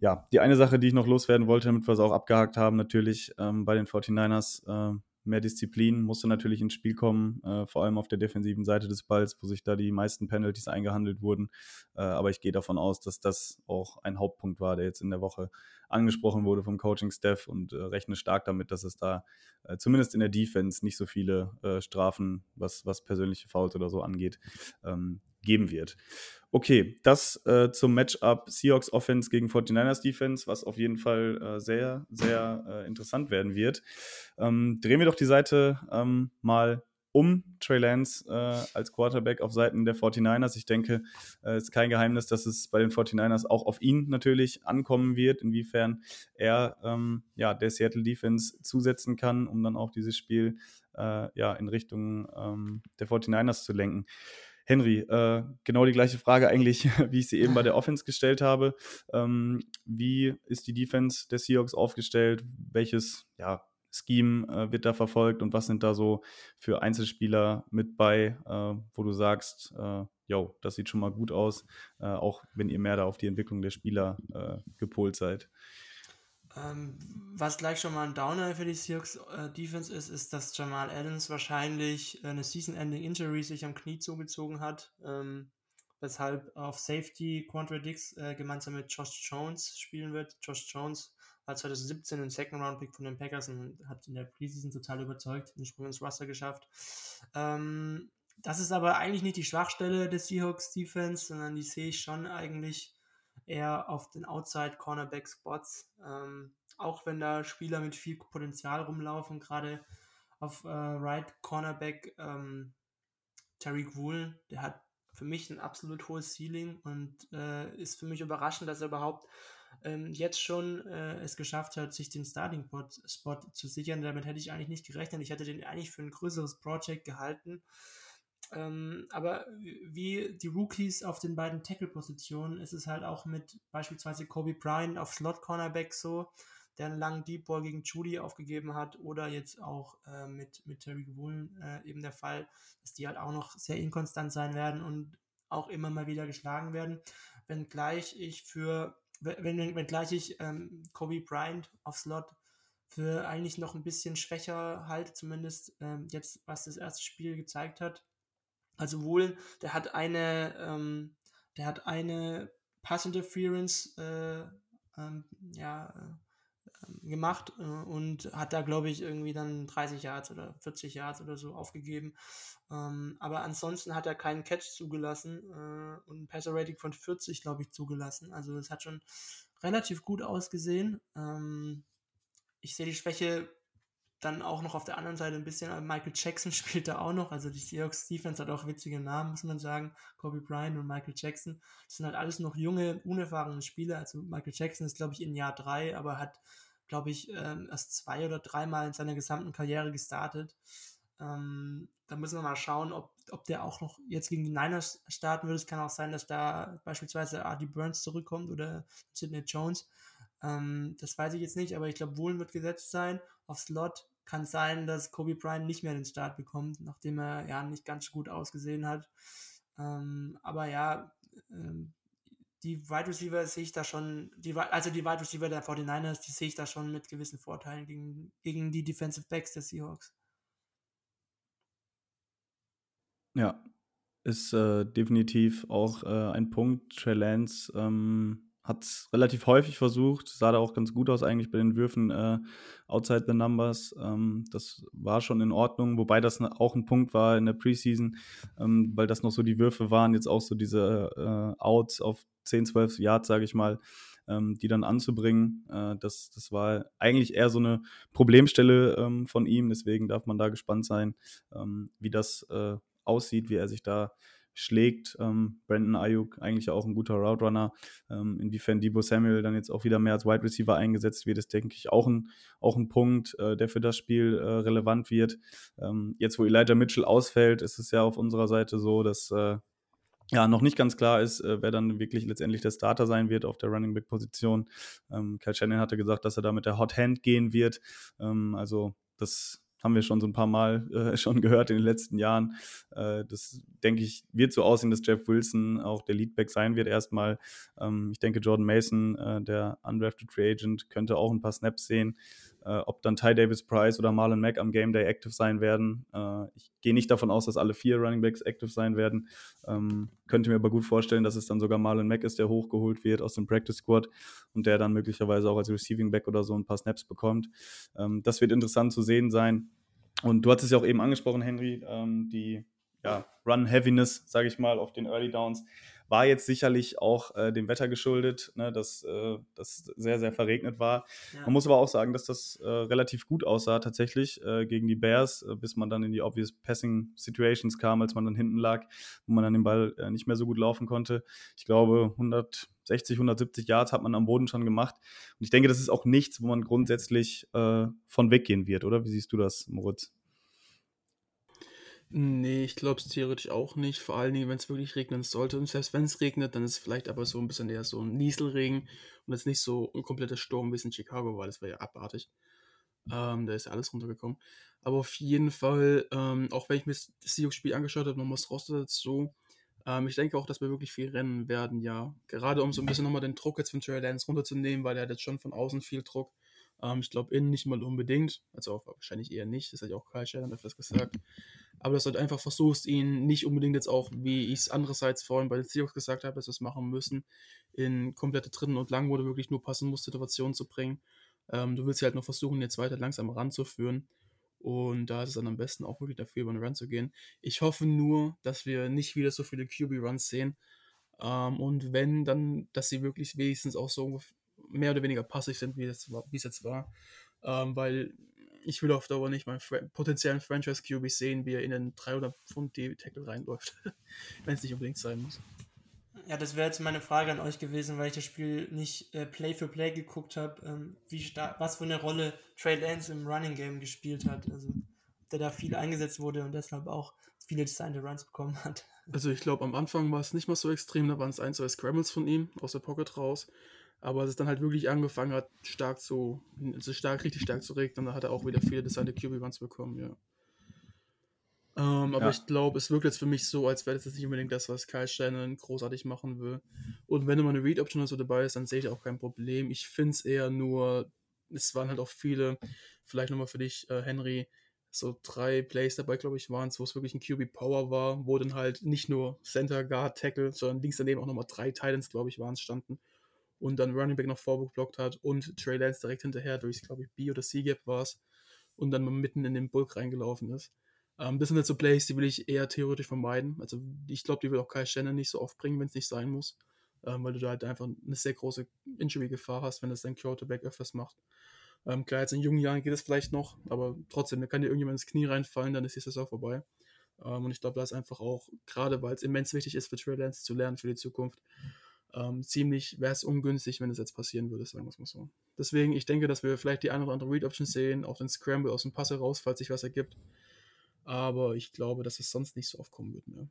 Ja, die eine Sache, die ich noch loswerden wollte, damit wir es auch abgehakt haben, natürlich ähm, bei den 49ers mehr Disziplin musste natürlich ins Spiel kommen, äh, vor allem auf der defensiven Seite des Balls, wo sich da die meisten Penalties eingehandelt wurden. Äh, aber ich gehe davon aus, dass das auch ein Hauptpunkt war, der jetzt in der Woche angesprochen wurde vom Coaching-Staff und äh, rechne stark damit, dass es da äh, zumindest in der Defense nicht so viele äh, Strafen, was, was persönliche Fouls oder so angeht, ähm, geben wird. Okay, das äh, zum Matchup Seahawks Offense gegen 49ers Defense, was auf jeden Fall äh, sehr, sehr äh, interessant werden wird. Ähm, drehen wir doch die Seite ähm, mal um Trey Lance äh, als Quarterback auf Seiten der 49ers. Ich denke, es äh, ist kein Geheimnis, dass es bei den 49ers auch auf ihn natürlich ankommen wird, inwiefern er ähm, ja, der Seattle Defense zusetzen kann, um dann auch dieses Spiel äh, ja, in Richtung ähm, der 49ers zu lenken. Henry, äh, genau die gleiche Frage eigentlich, wie ich sie eben bei der Offense gestellt habe. Ähm, wie ist die Defense der Seahawks aufgestellt? Welches ja, Scheme äh, wird da verfolgt und was sind da so für Einzelspieler mit bei, äh, wo du sagst, äh, yo, das sieht schon mal gut aus, äh, auch wenn ihr mehr da auf die Entwicklung der Spieler äh, gepolt seid? Ähm, was gleich schon mal ein Downer für die Seahawks äh, Defense ist, ist, dass Jamal Adams wahrscheinlich eine Season-Ending Injury sich am Knie zugezogen hat, ähm, weshalb auf Safety Quantradix äh, gemeinsam mit Josh Jones spielen wird. Josh Jones war 2017 ein Second-Round-Pick von den Packers und hat in der Preseason total überzeugt, den Sprung ins Roster geschafft. Ähm, das ist aber eigentlich nicht die Schwachstelle des Seahawks Defense, sondern die sehe ich schon eigentlich eher auf den Outside Cornerback Spots. Ähm, auch wenn da Spieler mit viel Potenzial rumlaufen, gerade auf äh, Right Cornerback ähm, Tariq Woolen, der hat für mich ein absolut hohes Ceiling und äh, ist für mich überraschend, dass er überhaupt ähm, jetzt schon äh, es geschafft hat, sich den Starting-Spot zu sichern. Damit hätte ich eigentlich nicht gerechnet. Ich hätte den eigentlich für ein größeres Projekt gehalten. Ähm, aber wie die Rookies auf den beiden Tackle-Positionen ist es halt auch mit beispielsweise Kobe Bryant auf Slot-Cornerback so, der einen langen Deep Ball gegen Judy aufgegeben hat oder jetzt auch äh, mit, mit Terry Woolen äh, eben der Fall, dass die halt auch noch sehr inkonstant sein werden und auch immer mal wieder geschlagen werden. Wenngleich ich für, wenn, wenngleich ich ähm, Kobe Bryant auf Slot für eigentlich noch ein bisschen schwächer halte, zumindest ähm, jetzt, was das erste Spiel gezeigt hat. Also wohl, der hat eine, ähm, der hat eine Pass Interference äh, ähm, ja, äh, gemacht äh, und hat da, glaube ich, irgendwie dann 30 Yards oder 40 Yards oder so aufgegeben. Ähm, aber ansonsten hat er keinen Catch zugelassen äh, und ein Passer Rating von 40, glaube ich, zugelassen. Also es hat schon relativ gut ausgesehen. Ähm, ich sehe die Schwäche dann auch noch auf der anderen Seite ein bisschen, Michael Jackson spielt da auch noch, also die Seahawks Defense hat auch witzige Namen, muss man sagen, Kobe Bryant und Michael Jackson, das sind halt alles noch junge, unerfahrene Spieler, also Michael Jackson ist glaube ich in Jahr drei, aber hat glaube ich ähm, erst zwei oder dreimal in seiner gesamten Karriere gestartet, ähm, da müssen wir mal schauen, ob, ob der auch noch jetzt gegen die Niners starten würde, es kann auch sein, dass da beispielsweise Artie Burns zurückkommt oder Sidney Jones, ähm, das weiß ich jetzt nicht, aber ich glaube, Wohlen wird gesetzt sein. Auf Slot kann sein, dass Kobe Bryant nicht mehr den Start bekommt, nachdem er ja nicht ganz gut ausgesehen hat. Ähm, aber ja, ähm, die Wide Receiver sehe ich da schon, die, also die Wide Receiver der 49ers, die sehe ich da schon mit gewissen Vorteilen gegen, gegen die Defensive Backs der Seahawks. Ja, ist äh, definitiv auch äh, ein Punkt. Trey Lance ähm, hat es relativ häufig versucht, sah da auch ganz gut aus eigentlich bei den Würfen äh, outside the numbers. Ähm, das war schon in Ordnung, wobei das auch ein Punkt war in der Preseason, ähm, weil das noch so die Würfe waren, jetzt auch so diese äh, Outs auf 10, 12 Yards, sage ich mal, ähm, die dann anzubringen. Äh, das, das war eigentlich eher so eine Problemstelle ähm, von ihm, deswegen darf man da gespannt sein, ähm, wie das äh, aussieht, wie er sich da schlägt. Ähm, Brandon Ayuk eigentlich auch ein guter Route Runner. Ähm, inwiefern Debo Samuel dann jetzt auch wieder mehr als Wide Receiver eingesetzt wird, ist, denke ich, auch ein, auch ein Punkt, äh, der für das Spiel äh, relevant wird. Ähm, jetzt, wo Elijah Mitchell ausfällt, ist es ja auf unserer Seite so, dass äh, ja, noch nicht ganz klar ist, äh, wer dann wirklich letztendlich der Starter sein wird auf der Running Back Position. Ähm, Kyle Shannon hatte gesagt, dass er da mit der Hot Hand gehen wird. Ähm, also das haben wir schon so ein paar Mal äh, schon gehört in den letzten Jahren. Äh, das, denke ich, wird so aussehen, dass Jeff Wilson auch der Leadback sein wird erstmal. Ähm, ich denke, Jordan Mason, äh, der undrafted Free Agent, könnte auch ein paar Snaps sehen. Äh, ob dann Ty Davis Price oder Marlon Mack am Game Day active sein werden. Äh, ich gehe nicht davon aus, dass alle vier Running Backs active sein werden. Ähm, könnte mir aber gut vorstellen, dass es dann sogar Marlon Mack ist, der hochgeholt wird aus dem Practice Squad und der dann möglicherweise auch als Receiving Back oder so ein paar Snaps bekommt. Ähm, das wird interessant zu sehen sein. Und du hattest es ja auch eben angesprochen, Henry, ähm, die ja, Run-Heaviness, sage ich mal, auf den Early Downs war jetzt sicherlich auch äh, dem Wetter geschuldet, ne, dass äh, das sehr, sehr verregnet war. Ja. Man muss aber auch sagen, dass das äh, relativ gut aussah tatsächlich äh, gegen die Bears, äh, bis man dann in die obvious Passing Situations kam, als man dann hinten lag, wo man dann den Ball äh, nicht mehr so gut laufen konnte. Ich glaube, 160, 170 Yards hat man am Boden schon gemacht. Und ich denke, das ist auch nichts, wo man grundsätzlich von weggehen wird, oder? Wie siehst du das, Moritz? Nee, ich glaube es theoretisch auch nicht. Vor allen Dingen, wenn es wirklich regnen sollte. Und selbst wenn es regnet, dann ist es vielleicht aber so ein bisschen eher so ein Nieselregen und jetzt nicht so ein kompletter Sturm wie in Chicago, weil das wäre ja abartig. Ähm, da ist ja alles runtergekommen. Aber auf jeden Fall, ähm, auch wenn ich mir das Seahawks-Spiel angeschaut habe, nochmal das Roster dazu. Ähm, ich denke auch, dass wir wirklich viel rennen werden, ja. Gerade um so ein bisschen nochmal den Druck jetzt von Trey Lance runterzunehmen, weil er hat jetzt schon von außen viel Druck. Ähm, ich glaube, innen nicht mal unbedingt. Also auch wahrscheinlich eher nicht. Das hat ja auch Kyle Shannon öfters gesagt aber dass du halt einfach versuchst, ihn nicht unbedingt jetzt auch, wie ich es andererseits vorhin bei den Seahawks gesagt habe, dass wir es machen müssen, in komplette dritten und lang, du wirklich nur passen musst, Situationen zu bringen. Ähm, du willst sie halt noch versuchen, jetzt weiter langsam ranzuführen. Und da ist es dann am besten auch wirklich dafür, über den Run zu gehen. Ich hoffe nur, dass wir nicht wieder so viele QB-Runs sehen. Ähm, und wenn, dann, dass sie wirklich wenigstens auch so mehr oder weniger passiv sind, wie es, wie es jetzt war. Ähm, weil ich will auf Dauer nicht meinen Fra potenziellen Franchise-QB sehen, wie er in den 300 Pfund tackle reinläuft. wenn es nicht unbedingt sein muss. Ja, das wäre jetzt meine Frage an euch gewesen, weil ich das Spiel nicht äh, Play für Play geguckt habe, ähm, was für eine Rolle Trey Lance im Running Game gespielt hat. Also, der da viel eingesetzt wurde und deshalb auch viele designte Runs bekommen hat. Also, ich glaube, am Anfang war es nicht mal so extrem, da waren es ein, zwei Scrambles von ihm aus der Pocket raus. Aber als es dann halt wirklich angefangen hat, stark zu, also stark, richtig stark zu regnen, dann hat er auch wieder viele designte QB Runs bekommen, ja. Ähm, aber ja. ich glaube, es wirkt jetzt für mich so, als wäre das jetzt nicht unbedingt das, was Kyle Shannon großartig machen will. Und wenn immer eine Read-Option so dabei ist, dann sehe ich auch kein Problem. Ich finde es eher nur, es waren halt auch viele, vielleicht nochmal für dich, äh, Henry, so drei Plays dabei, glaube ich, waren es, wo es wirklich ein QB Power war, wo dann halt nicht nur Center, Guard, Tackle, sondern links daneben auch nochmal drei Titans, glaube ich, waren es, standen. Und dann Running Back noch vorgeblockt hat und Trey Lance direkt hinterher durchs, glaube ich, B oder C-Gap war es. Und dann mal mitten in den Bulk reingelaufen ist. Ähm, das sind jetzt so Plays, die will ich eher theoretisch vermeiden. Also ich glaube, die will auch Kai Shannon nicht so oft bringen, wenn es nicht sein muss. Ähm, weil du da halt einfach eine sehr große Injury-Gefahr hast, wenn das dein Quarterback öfters macht. Ähm, klar, jetzt in jungen Jahren geht es vielleicht noch, aber trotzdem, da kann dir irgendjemand ins Knie reinfallen, dann ist die Saison vorbei. Ähm, und ich glaube, da ist einfach auch, gerade weil es immens wichtig ist für Trey Lance zu lernen für die Zukunft, ähm, ziemlich wäre es ungünstig, wenn es jetzt passieren würde, sagen wir es mal so. Deswegen, ich denke, dass wir vielleicht die eine oder andere Read-Option sehen, auch den Scramble aus dem Pass heraus, falls sich was ergibt. Aber ich glaube, dass es sonst nicht so oft kommen wird mehr.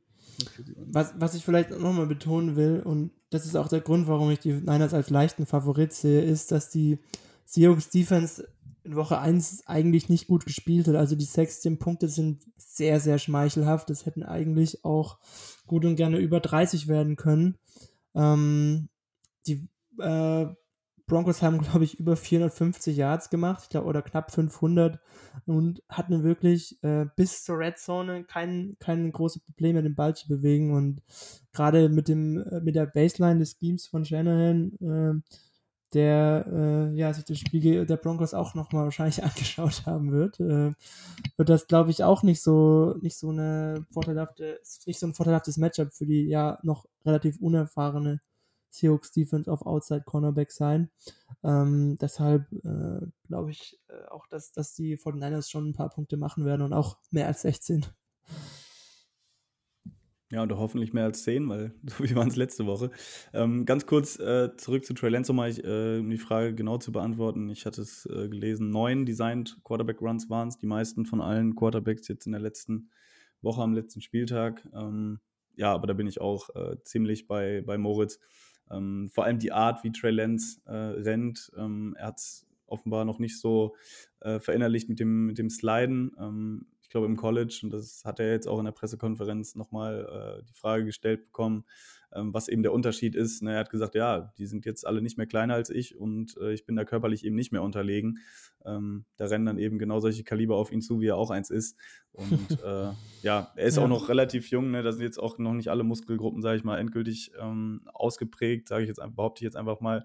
Was, was ich vielleicht nochmal betonen will, und das ist auch der Grund, warum ich die Niners als leichten Favorit sehe, ist, dass die Seahawks Defense in Woche 1 eigentlich nicht gut gespielt hat. Also die 16 Punkte sind sehr, sehr schmeichelhaft. Das hätten eigentlich auch gut und gerne über 30 werden können. Ähm, die äh, Broncos haben, glaube ich, über 450 Yards gemacht, ich glaube, oder knapp 500 und hatten wirklich äh, bis zur Red Zone kein, kein großes Problem den Ball zu bewegen und gerade mit äh, mit der Baseline des Schemes von Shanahan, äh, der äh, ja, sich das Spiel der Broncos auch nochmal wahrscheinlich angeschaut haben wird, äh, wird das, glaube ich, auch nicht so, nicht so eine vorteilhafte, nicht so ein vorteilhaftes Matchup für die ja noch relativ unerfahrene Seahawks Defense auf Outside Cornerback sein. Ähm, deshalb äh, glaube ich äh, auch, dass, dass die 49ers schon ein paar Punkte machen werden und auch mehr als 16. Ja, und hoffentlich mehr als 10, weil so wie waren es letzte Woche. Ähm, ganz kurz äh, zurück zu Trey Lance, um äh, die Frage genau zu beantworten. Ich hatte es äh, gelesen, neun Designed Quarterback-Runs waren es, die meisten von allen Quarterbacks jetzt in der letzten Woche am letzten Spieltag. Ähm, ja, aber da bin ich auch äh, ziemlich bei, bei Moritz. Ähm, vor allem die Art, wie Trey Lance äh, rennt. Ähm, er hat es offenbar noch nicht so äh, verinnerlicht mit dem, mit dem Sliden. Ähm, ich glaube im College, und das hat er jetzt auch in der Pressekonferenz nochmal äh, die Frage gestellt bekommen, was eben der Unterschied ist. Ne, er hat gesagt, ja, die sind jetzt alle nicht mehr kleiner als ich und äh, ich bin da körperlich eben nicht mehr unterlegen. Ähm, da rennen dann eben genau solche Kaliber auf ihn zu, wie er auch eins ist. Und äh, ja, er ist ja. auch noch relativ jung, ne? da sind jetzt auch noch nicht alle Muskelgruppen, sage ich mal, endgültig ähm, ausgeprägt, sage ich jetzt, behaupte ich jetzt einfach mal.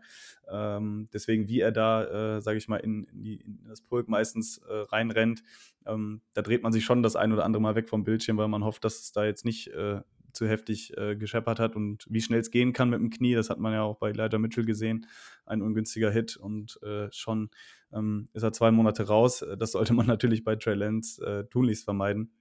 Ähm, deswegen, wie er da, äh, sage ich mal, in, in, die, in, das Pulk meistens äh, reinrennt, ähm, da dreht man sich schon das ein oder andere Mal weg vom Bildschirm, weil man hofft, dass es da jetzt nicht äh, zu heftig äh, gescheppert hat und wie schnell es gehen kann mit dem Knie, das hat man ja auch bei Leiter Mitchell gesehen, ein ungünstiger Hit und äh, schon ähm, ist er zwei Monate raus. Das sollte man natürlich bei Trey Lance äh, tunlichst vermeiden.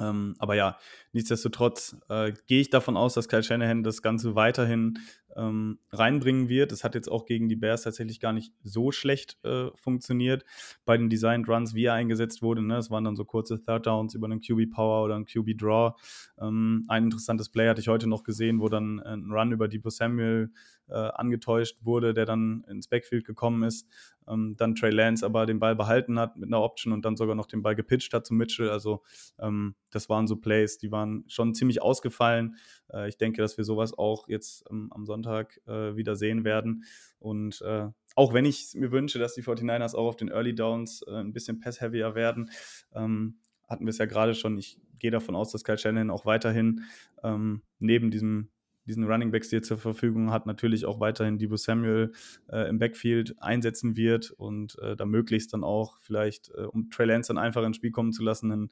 Ähm, aber ja, nichtsdestotrotz äh, gehe ich davon aus, dass Kyle Shanahan das Ganze weiterhin ähm, reinbringen wird. Es hat jetzt auch gegen die Bears tatsächlich gar nicht so schlecht äh, funktioniert bei den Designed Runs, wie er eingesetzt wurde. Ne? Es waren dann so kurze Third Downs über einen QB Power oder einen QB Draw. Ähm, ein interessantes Play hatte ich heute noch gesehen, wo dann ein Run über Debo Samuel äh, angetäuscht wurde, der dann ins Backfield gekommen ist. Ähm, dann Trey Lance aber den Ball behalten hat mit einer Option und dann sogar noch den Ball gepitcht hat zu Mitchell. Also ähm, das waren so Plays, die waren schon ziemlich ausgefallen. Äh, ich denke, dass wir sowas auch jetzt ähm, am Sonntag äh, wieder sehen werden. Und äh, auch wenn ich mir wünsche, dass die 49ers auch auf den Early Downs äh, ein bisschen pass-heavier werden, ähm, hatten wir es ja gerade schon. Ich gehe davon aus, dass Kyle Shannon auch weiterhin ähm, neben diesem diesen Running Backs, die er zur Verfügung hat, natürlich auch weiterhin Debo Samuel äh, im Backfield einsetzen wird und äh, da möglichst dann auch vielleicht, äh, um Trey Lance dann einfach ins Spiel kommen zu lassen, einen,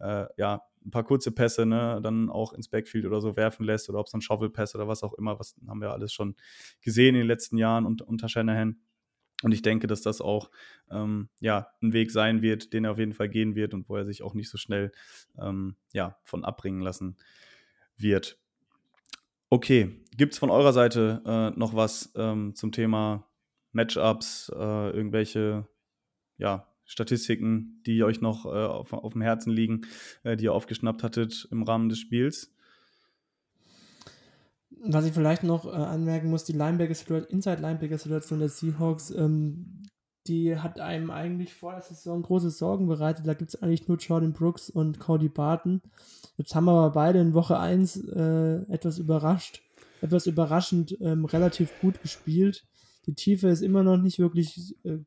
äh, ja, ein paar kurze Pässe ne, dann auch ins Backfield oder so werfen lässt oder ob es dann Shovel Pass oder was auch immer, was haben wir alles schon gesehen in den letzten Jahren unter, unter Shanahan. Und ich denke, dass das auch ähm, ja, ein Weg sein wird, den er auf jeden Fall gehen wird und wo er sich auch nicht so schnell ähm, ja, von abbringen lassen wird. Okay, gibt es von eurer Seite äh, noch was ähm, zum Thema Matchups, äh, irgendwelche ja, Statistiken, die euch noch äh, auf, auf dem Herzen liegen, äh, die ihr aufgeschnappt hattet im Rahmen des Spiels? Was ich vielleicht noch äh, anmerken muss, die Linebacker-Situation, Inside-Linebacker-Situation der Seahawks, ähm, die hat einem eigentlich vor der Saison große Sorgen bereitet. Da gibt es eigentlich nur Jordan Brooks und Cody Barton. Jetzt haben wir aber beide in Woche 1 äh, etwas überrascht, etwas überraschend ähm, relativ gut gespielt. Die Tiefe ist immer noch nicht wirklich äh,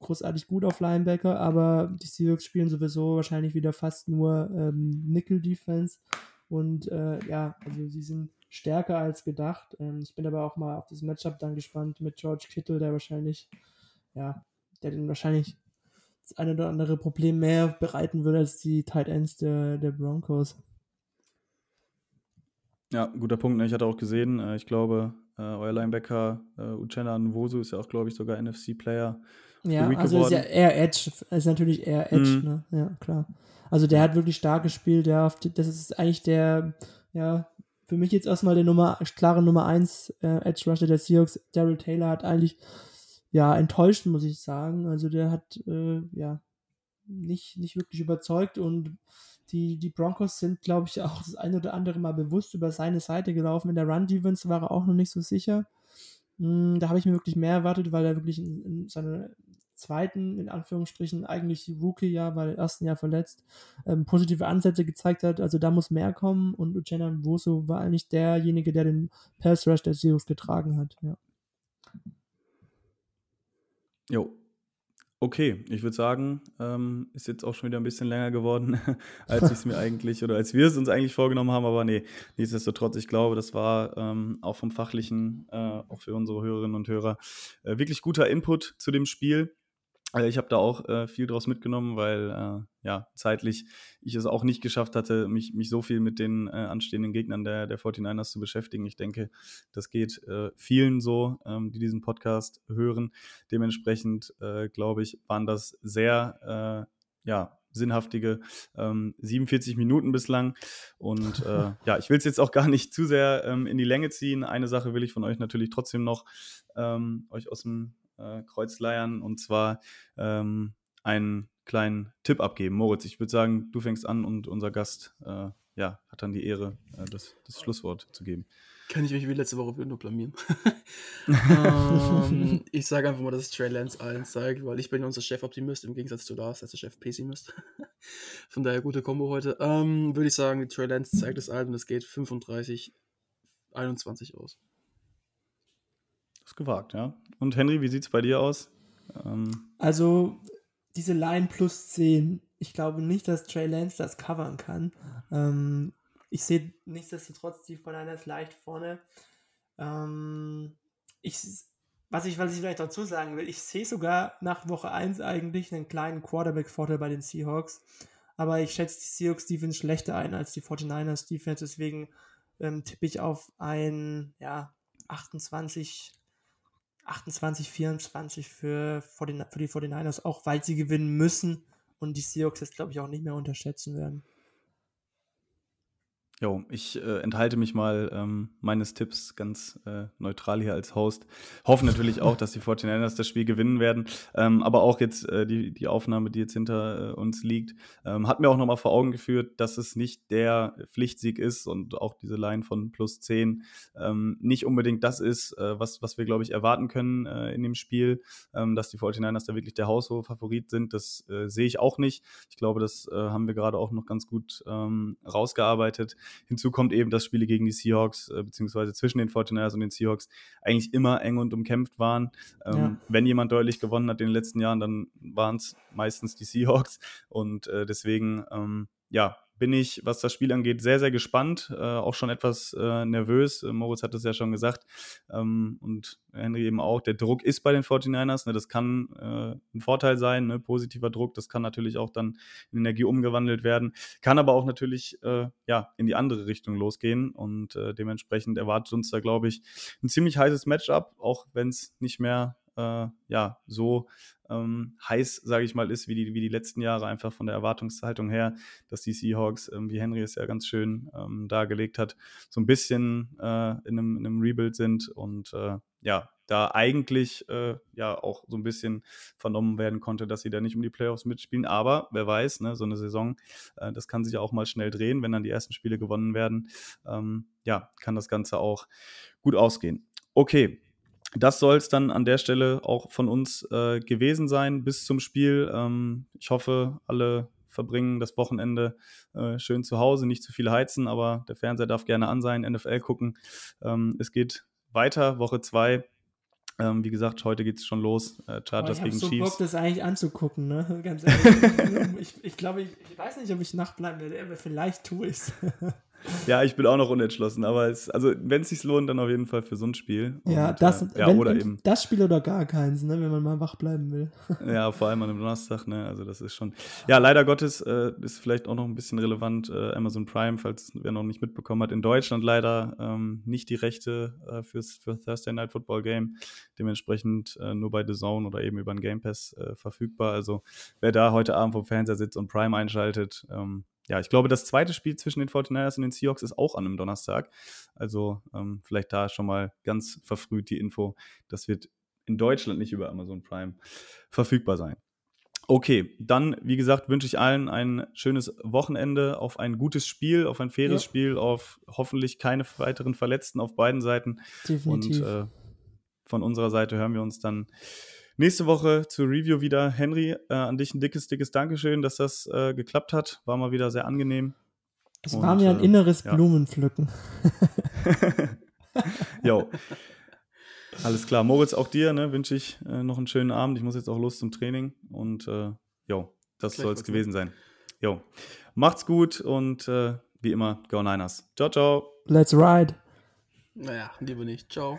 großartig gut auf Linebacker, aber die Seahawks spielen sowieso wahrscheinlich wieder fast nur ähm, Nickel-Defense. Und äh, ja, also sie sind stärker als gedacht. Ähm, ich bin aber auch mal auf das Matchup dann gespannt mit George Kittle, der wahrscheinlich, ja, der den wahrscheinlich das eine oder andere Problem mehr bereiten würde als die Tight Ends der, der Broncos. Ja, guter Punkt. Ne? Ich hatte auch gesehen, äh, ich glaube, äh, euer Linebacker uh, Uchenna Nwosu ist ja auch, glaube ich, sogar NFC-Player. Ja, also geworden. ist ja eher Edge, ist natürlich eher Edge, mhm. ne? Ja, klar. Also der hat wirklich stark gespielt, ja, das ist eigentlich der, ja, für mich jetzt erstmal der Nummer, klare Nummer 1 äh, Edge Rusher der Seahawks. Daryl Taylor hat eigentlich ja enttäuscht, muss ich sagen. Also der hat äh, ja nicht, nicht wirklich überzeugt und die, die Broncos sind, glaube ich, auch das eine oder andere Mal bewusst über seine Seite gelaufen. In der Run-Defense war er auch noch nicht so sicher. Hm, da habe ich mir wirklich mehr erwartet, weil er wirklich in, in seine zweiten, in Anführungsstrichen, eigentlich Rookie-Jahr, weil im ersten Jahr verletzt, ähm, positive Ansätze gezeigt hat. Also da muss mehr kommen und Uchenna Woso war eigentlich derjenige, der den Pass Rush der Seahawks getragen hat. Ja. Jo. Okay, ich würde sagen, ähm, ist jetzt auch schon wieder ein bisschen länger geworden, als ich es mir eigentlich oder als wir es uns eigentlich vorgenommen haben. Aber nee, nichtsdestotrotz, ich glaube, das war ähm, auch vom Fachlichen, äh, auch für unsere Hörerinnen und Hörer, äh, wirklich guter Input zu dem Spiel. Also ich habe da auch äh, viel draus mitgenommen, weil äh, ja zeitlich ich es auch nicht geschafft hatte, mich, mich so viel mit den äh, anstehenden Gegnern der, der 49ers zu beschäftigen. Ich denke, das geht äh, vielen so, ähm, die diesen Podcast hören. Dementsprechend äh, glaube ich, waren das sehr äh, ja, sinnhaftige ähm, 47 Minuten bislang. Und äh, ja, ich will es jetzt auch gar nicht zu sehr ähm, in die Länge ziehen. Eine Sache will ich von euch natürlich trotzdem noch ähm, euch aus dem äh, Kreuzleiern und zwar ähm, einen kleinen Tipp abgeben. Moritz, ich würde sagen, du fängst an und unser Gast äh, ja, hat dann die Ehre, äh, das, das Schlusswort zu geben. Kann ich mich wie letzte Woche wieder nur blamieren. ähm, ich sage einfach mal, dass Trey Lance allen zeigt, weil ich bin unser Chef-Optimist im Gegensatz zu Lars, als der Chef-Pessimist. Von daher gute Kombo heute. Ähm, Würde ich sagen, Trey Lance zeigt es allen und es geht 35, 21 aus. Ist gewagt, ja. Und Henry, wie sieht es bei dir aus? Ähm also, diese Line plus 10, ich glaube nicht, dass Trey Lance das covern kann. Ähm, ich sehe nichtsdestotrotz die einer leicht vorne. Ähm, ich, was, ich, was ich vielleicht dazu sagen will, ich sehe sogar nach Woche 1 eigentlich einen kleinen Quarterback-Vorteil bei den Seahawks. Aber ich schätze die Seahawks Defense schlechter ein als die 49ers Defense. Deswegen ähm, tippe ich auf ein ja, 28 28, 24 für, für die 49ers, auch weil sie gewinnen müssen und die Seahawks jetzt, glaube ich, auch nicht mehr unterschätzen werden. Jo, ich äh, enthalte mich mal ähm, meines Tipps ganz äh, neutral hier als Host. Hoffe natürlich auch, dass die 49ers das Spiel gewinnen werden. Ähm, aber auch jetzt äh, die, die Aufnahme, die jetzt hinter äh, uns liegt, ähm, hat mir auch nochmal vor Augen geführt, dass es nicht der Pflichtsieg ist und auch diese Line von plus 10 ähm, nicht unbedingt das ist, äh, was, was wir, glaube ich, erwarten können äh, in dem Spiel. Ähm, dass die 49ers da wirklich der haushohe Favorit sind, das sehe ich auch nicht. Ich glaube, das haben wir gerade auch noch ganz gut ähm, rausgearbeitet. Hinzu kommt eben, dass Spiele gegen die Seahawks, äh, beziehungsweise zwischen den 49ers und den Seahawks, eigentlich immer eng und umkämpft waren. Ähm, ja. Wenn jemand deutlich gewonnen hat in den letzten Jahren, dann waren es meistens die Seahawks. Und äh, deswegen, ähm, ja, bin ich, was das Spiel angeht, sehr, sehr gespannt. Äh, auch schon etwas äh, nervös. Äh, Moritz hat es ja schon gesagt. Ähm, und Henry eben auch. Der Druck ist bei den 49ers. Ne? Das kann äh, ein Vorteil sein, ne? positiver Druck. Das kann natürlich auch dann in Energie umgewandelt werden. Kann aber auch natürlich äh, ja, in die andere Richtung losgehen. Und äh, dementsprechend erwartet uns da, glaube ich, ein ziemlich heißes Matchup, auch wenn es nicht mehr äh, ja, so ähm, heiß, sage ich mal, ist wie die, wie die letzten Jahre, einfach von der Erwartungshaltung her, dass die Seahawks, ähm, wie Henry es ja ganz schön ähm, dargelegt hat, so ein bisschen äh, in, einem, in, einem, Rebuild sind und äh, ja, da eigentlich äh, ja auch so ein bisschen vernommen werden konnte, dass sie da nicht um die Playoffs mitspielen. Aber wer weiß, ne, so eine Saison, äh, das kann sich ja auch mal schnell drehen, wenn dann die ersten Spiele gewonnen werden. Ähm, ja, kann das Ganze auch gut ausgehen. Okay, das soll es dann an der Stelle auch von uns äh, gewesen sein bis zum Spiel. Ähm, ich hoffe, alle verbringen das Wochenende äh, schön zu Hause, nicht zu viel heizen, aber der Fernseher darf gerne an sein, NFL gucken. Ähm, es geht weiter, Woche 2. Ähm, wie gesagt, heute geht es schon los. Äh, Chargers ich gegen so Chiefs. Bock, das eigentlich anzugucken, ne? Ganz ehrlich. ich, ich glaube, ich, ich, weiß nicht, ob ich nachbleiben werde, aber vielleicht tue ich es. Ja, ich bin auch noch unentschlossen, aber es, also wenn es sich lohnt, dann auf jeden Fall für so ein Spiel. Ja, Und, das, äh, ja, wenn, oder eben. das Spiel oder gar keins, ne, wenn man mal wach bleiben will. Ja, vor allem an einem Donnerstag, ne? Also das ist schon. Ja, leider Gottes äh, ist vielleicht auch noch ein bisschen relevant, äh, Amazon Prime, falls wer noch nicht mitbekommen hat, in Deutschland leider ähm, nicht die Rechte äh, fürs für Thursday Night Football Game. Dementsprechend äh, nur bei The Zone oder eben über den Game Pass äh, verfügbar. Also wer da heute Abend vom Fernseher sitzt und Prime einschaltet, ähm, ja, ich glaube, das zweite Spiel zwischen den 49ers und den Seahawks ist auch an einem Donnerstag. Also ähm, vielleicht da schon mal ganz verfrüht die Info. Das wird in Deutschland nicht über Amazon Prime verfügbar sein. Okay, dann, wie gesagt, wünsche ich allen ein schönes Wochenende, auf ein gutes Spiel, auf ein faires ja. Spiel, auf hoffentlich keine weiteren Verletzten auf beiden Seiten. Definitiv. Und äh, von unserer Seite hören wir uns dann Nächste Woche zur Review wieder. Henry, äh, an dich ein dickes, dickes Dankeschön, dass das äh, geklappt hat. War mal wieder sehr angenehm. Es war mir ein äh, inneres ja. Blumenpflücken. jo. Alles klar. Moritz, auch dir ne, wünsche ich äh, noch einen schönen Abend. Ich muss jetzt auch los zum Training. Und äh, jo, das soll es gewesen sein. Jo. Macht's gut und äh, wie immer, Go Niners. Ciao, ciao. Let's ride. Naja, lieber nicht. Ciao.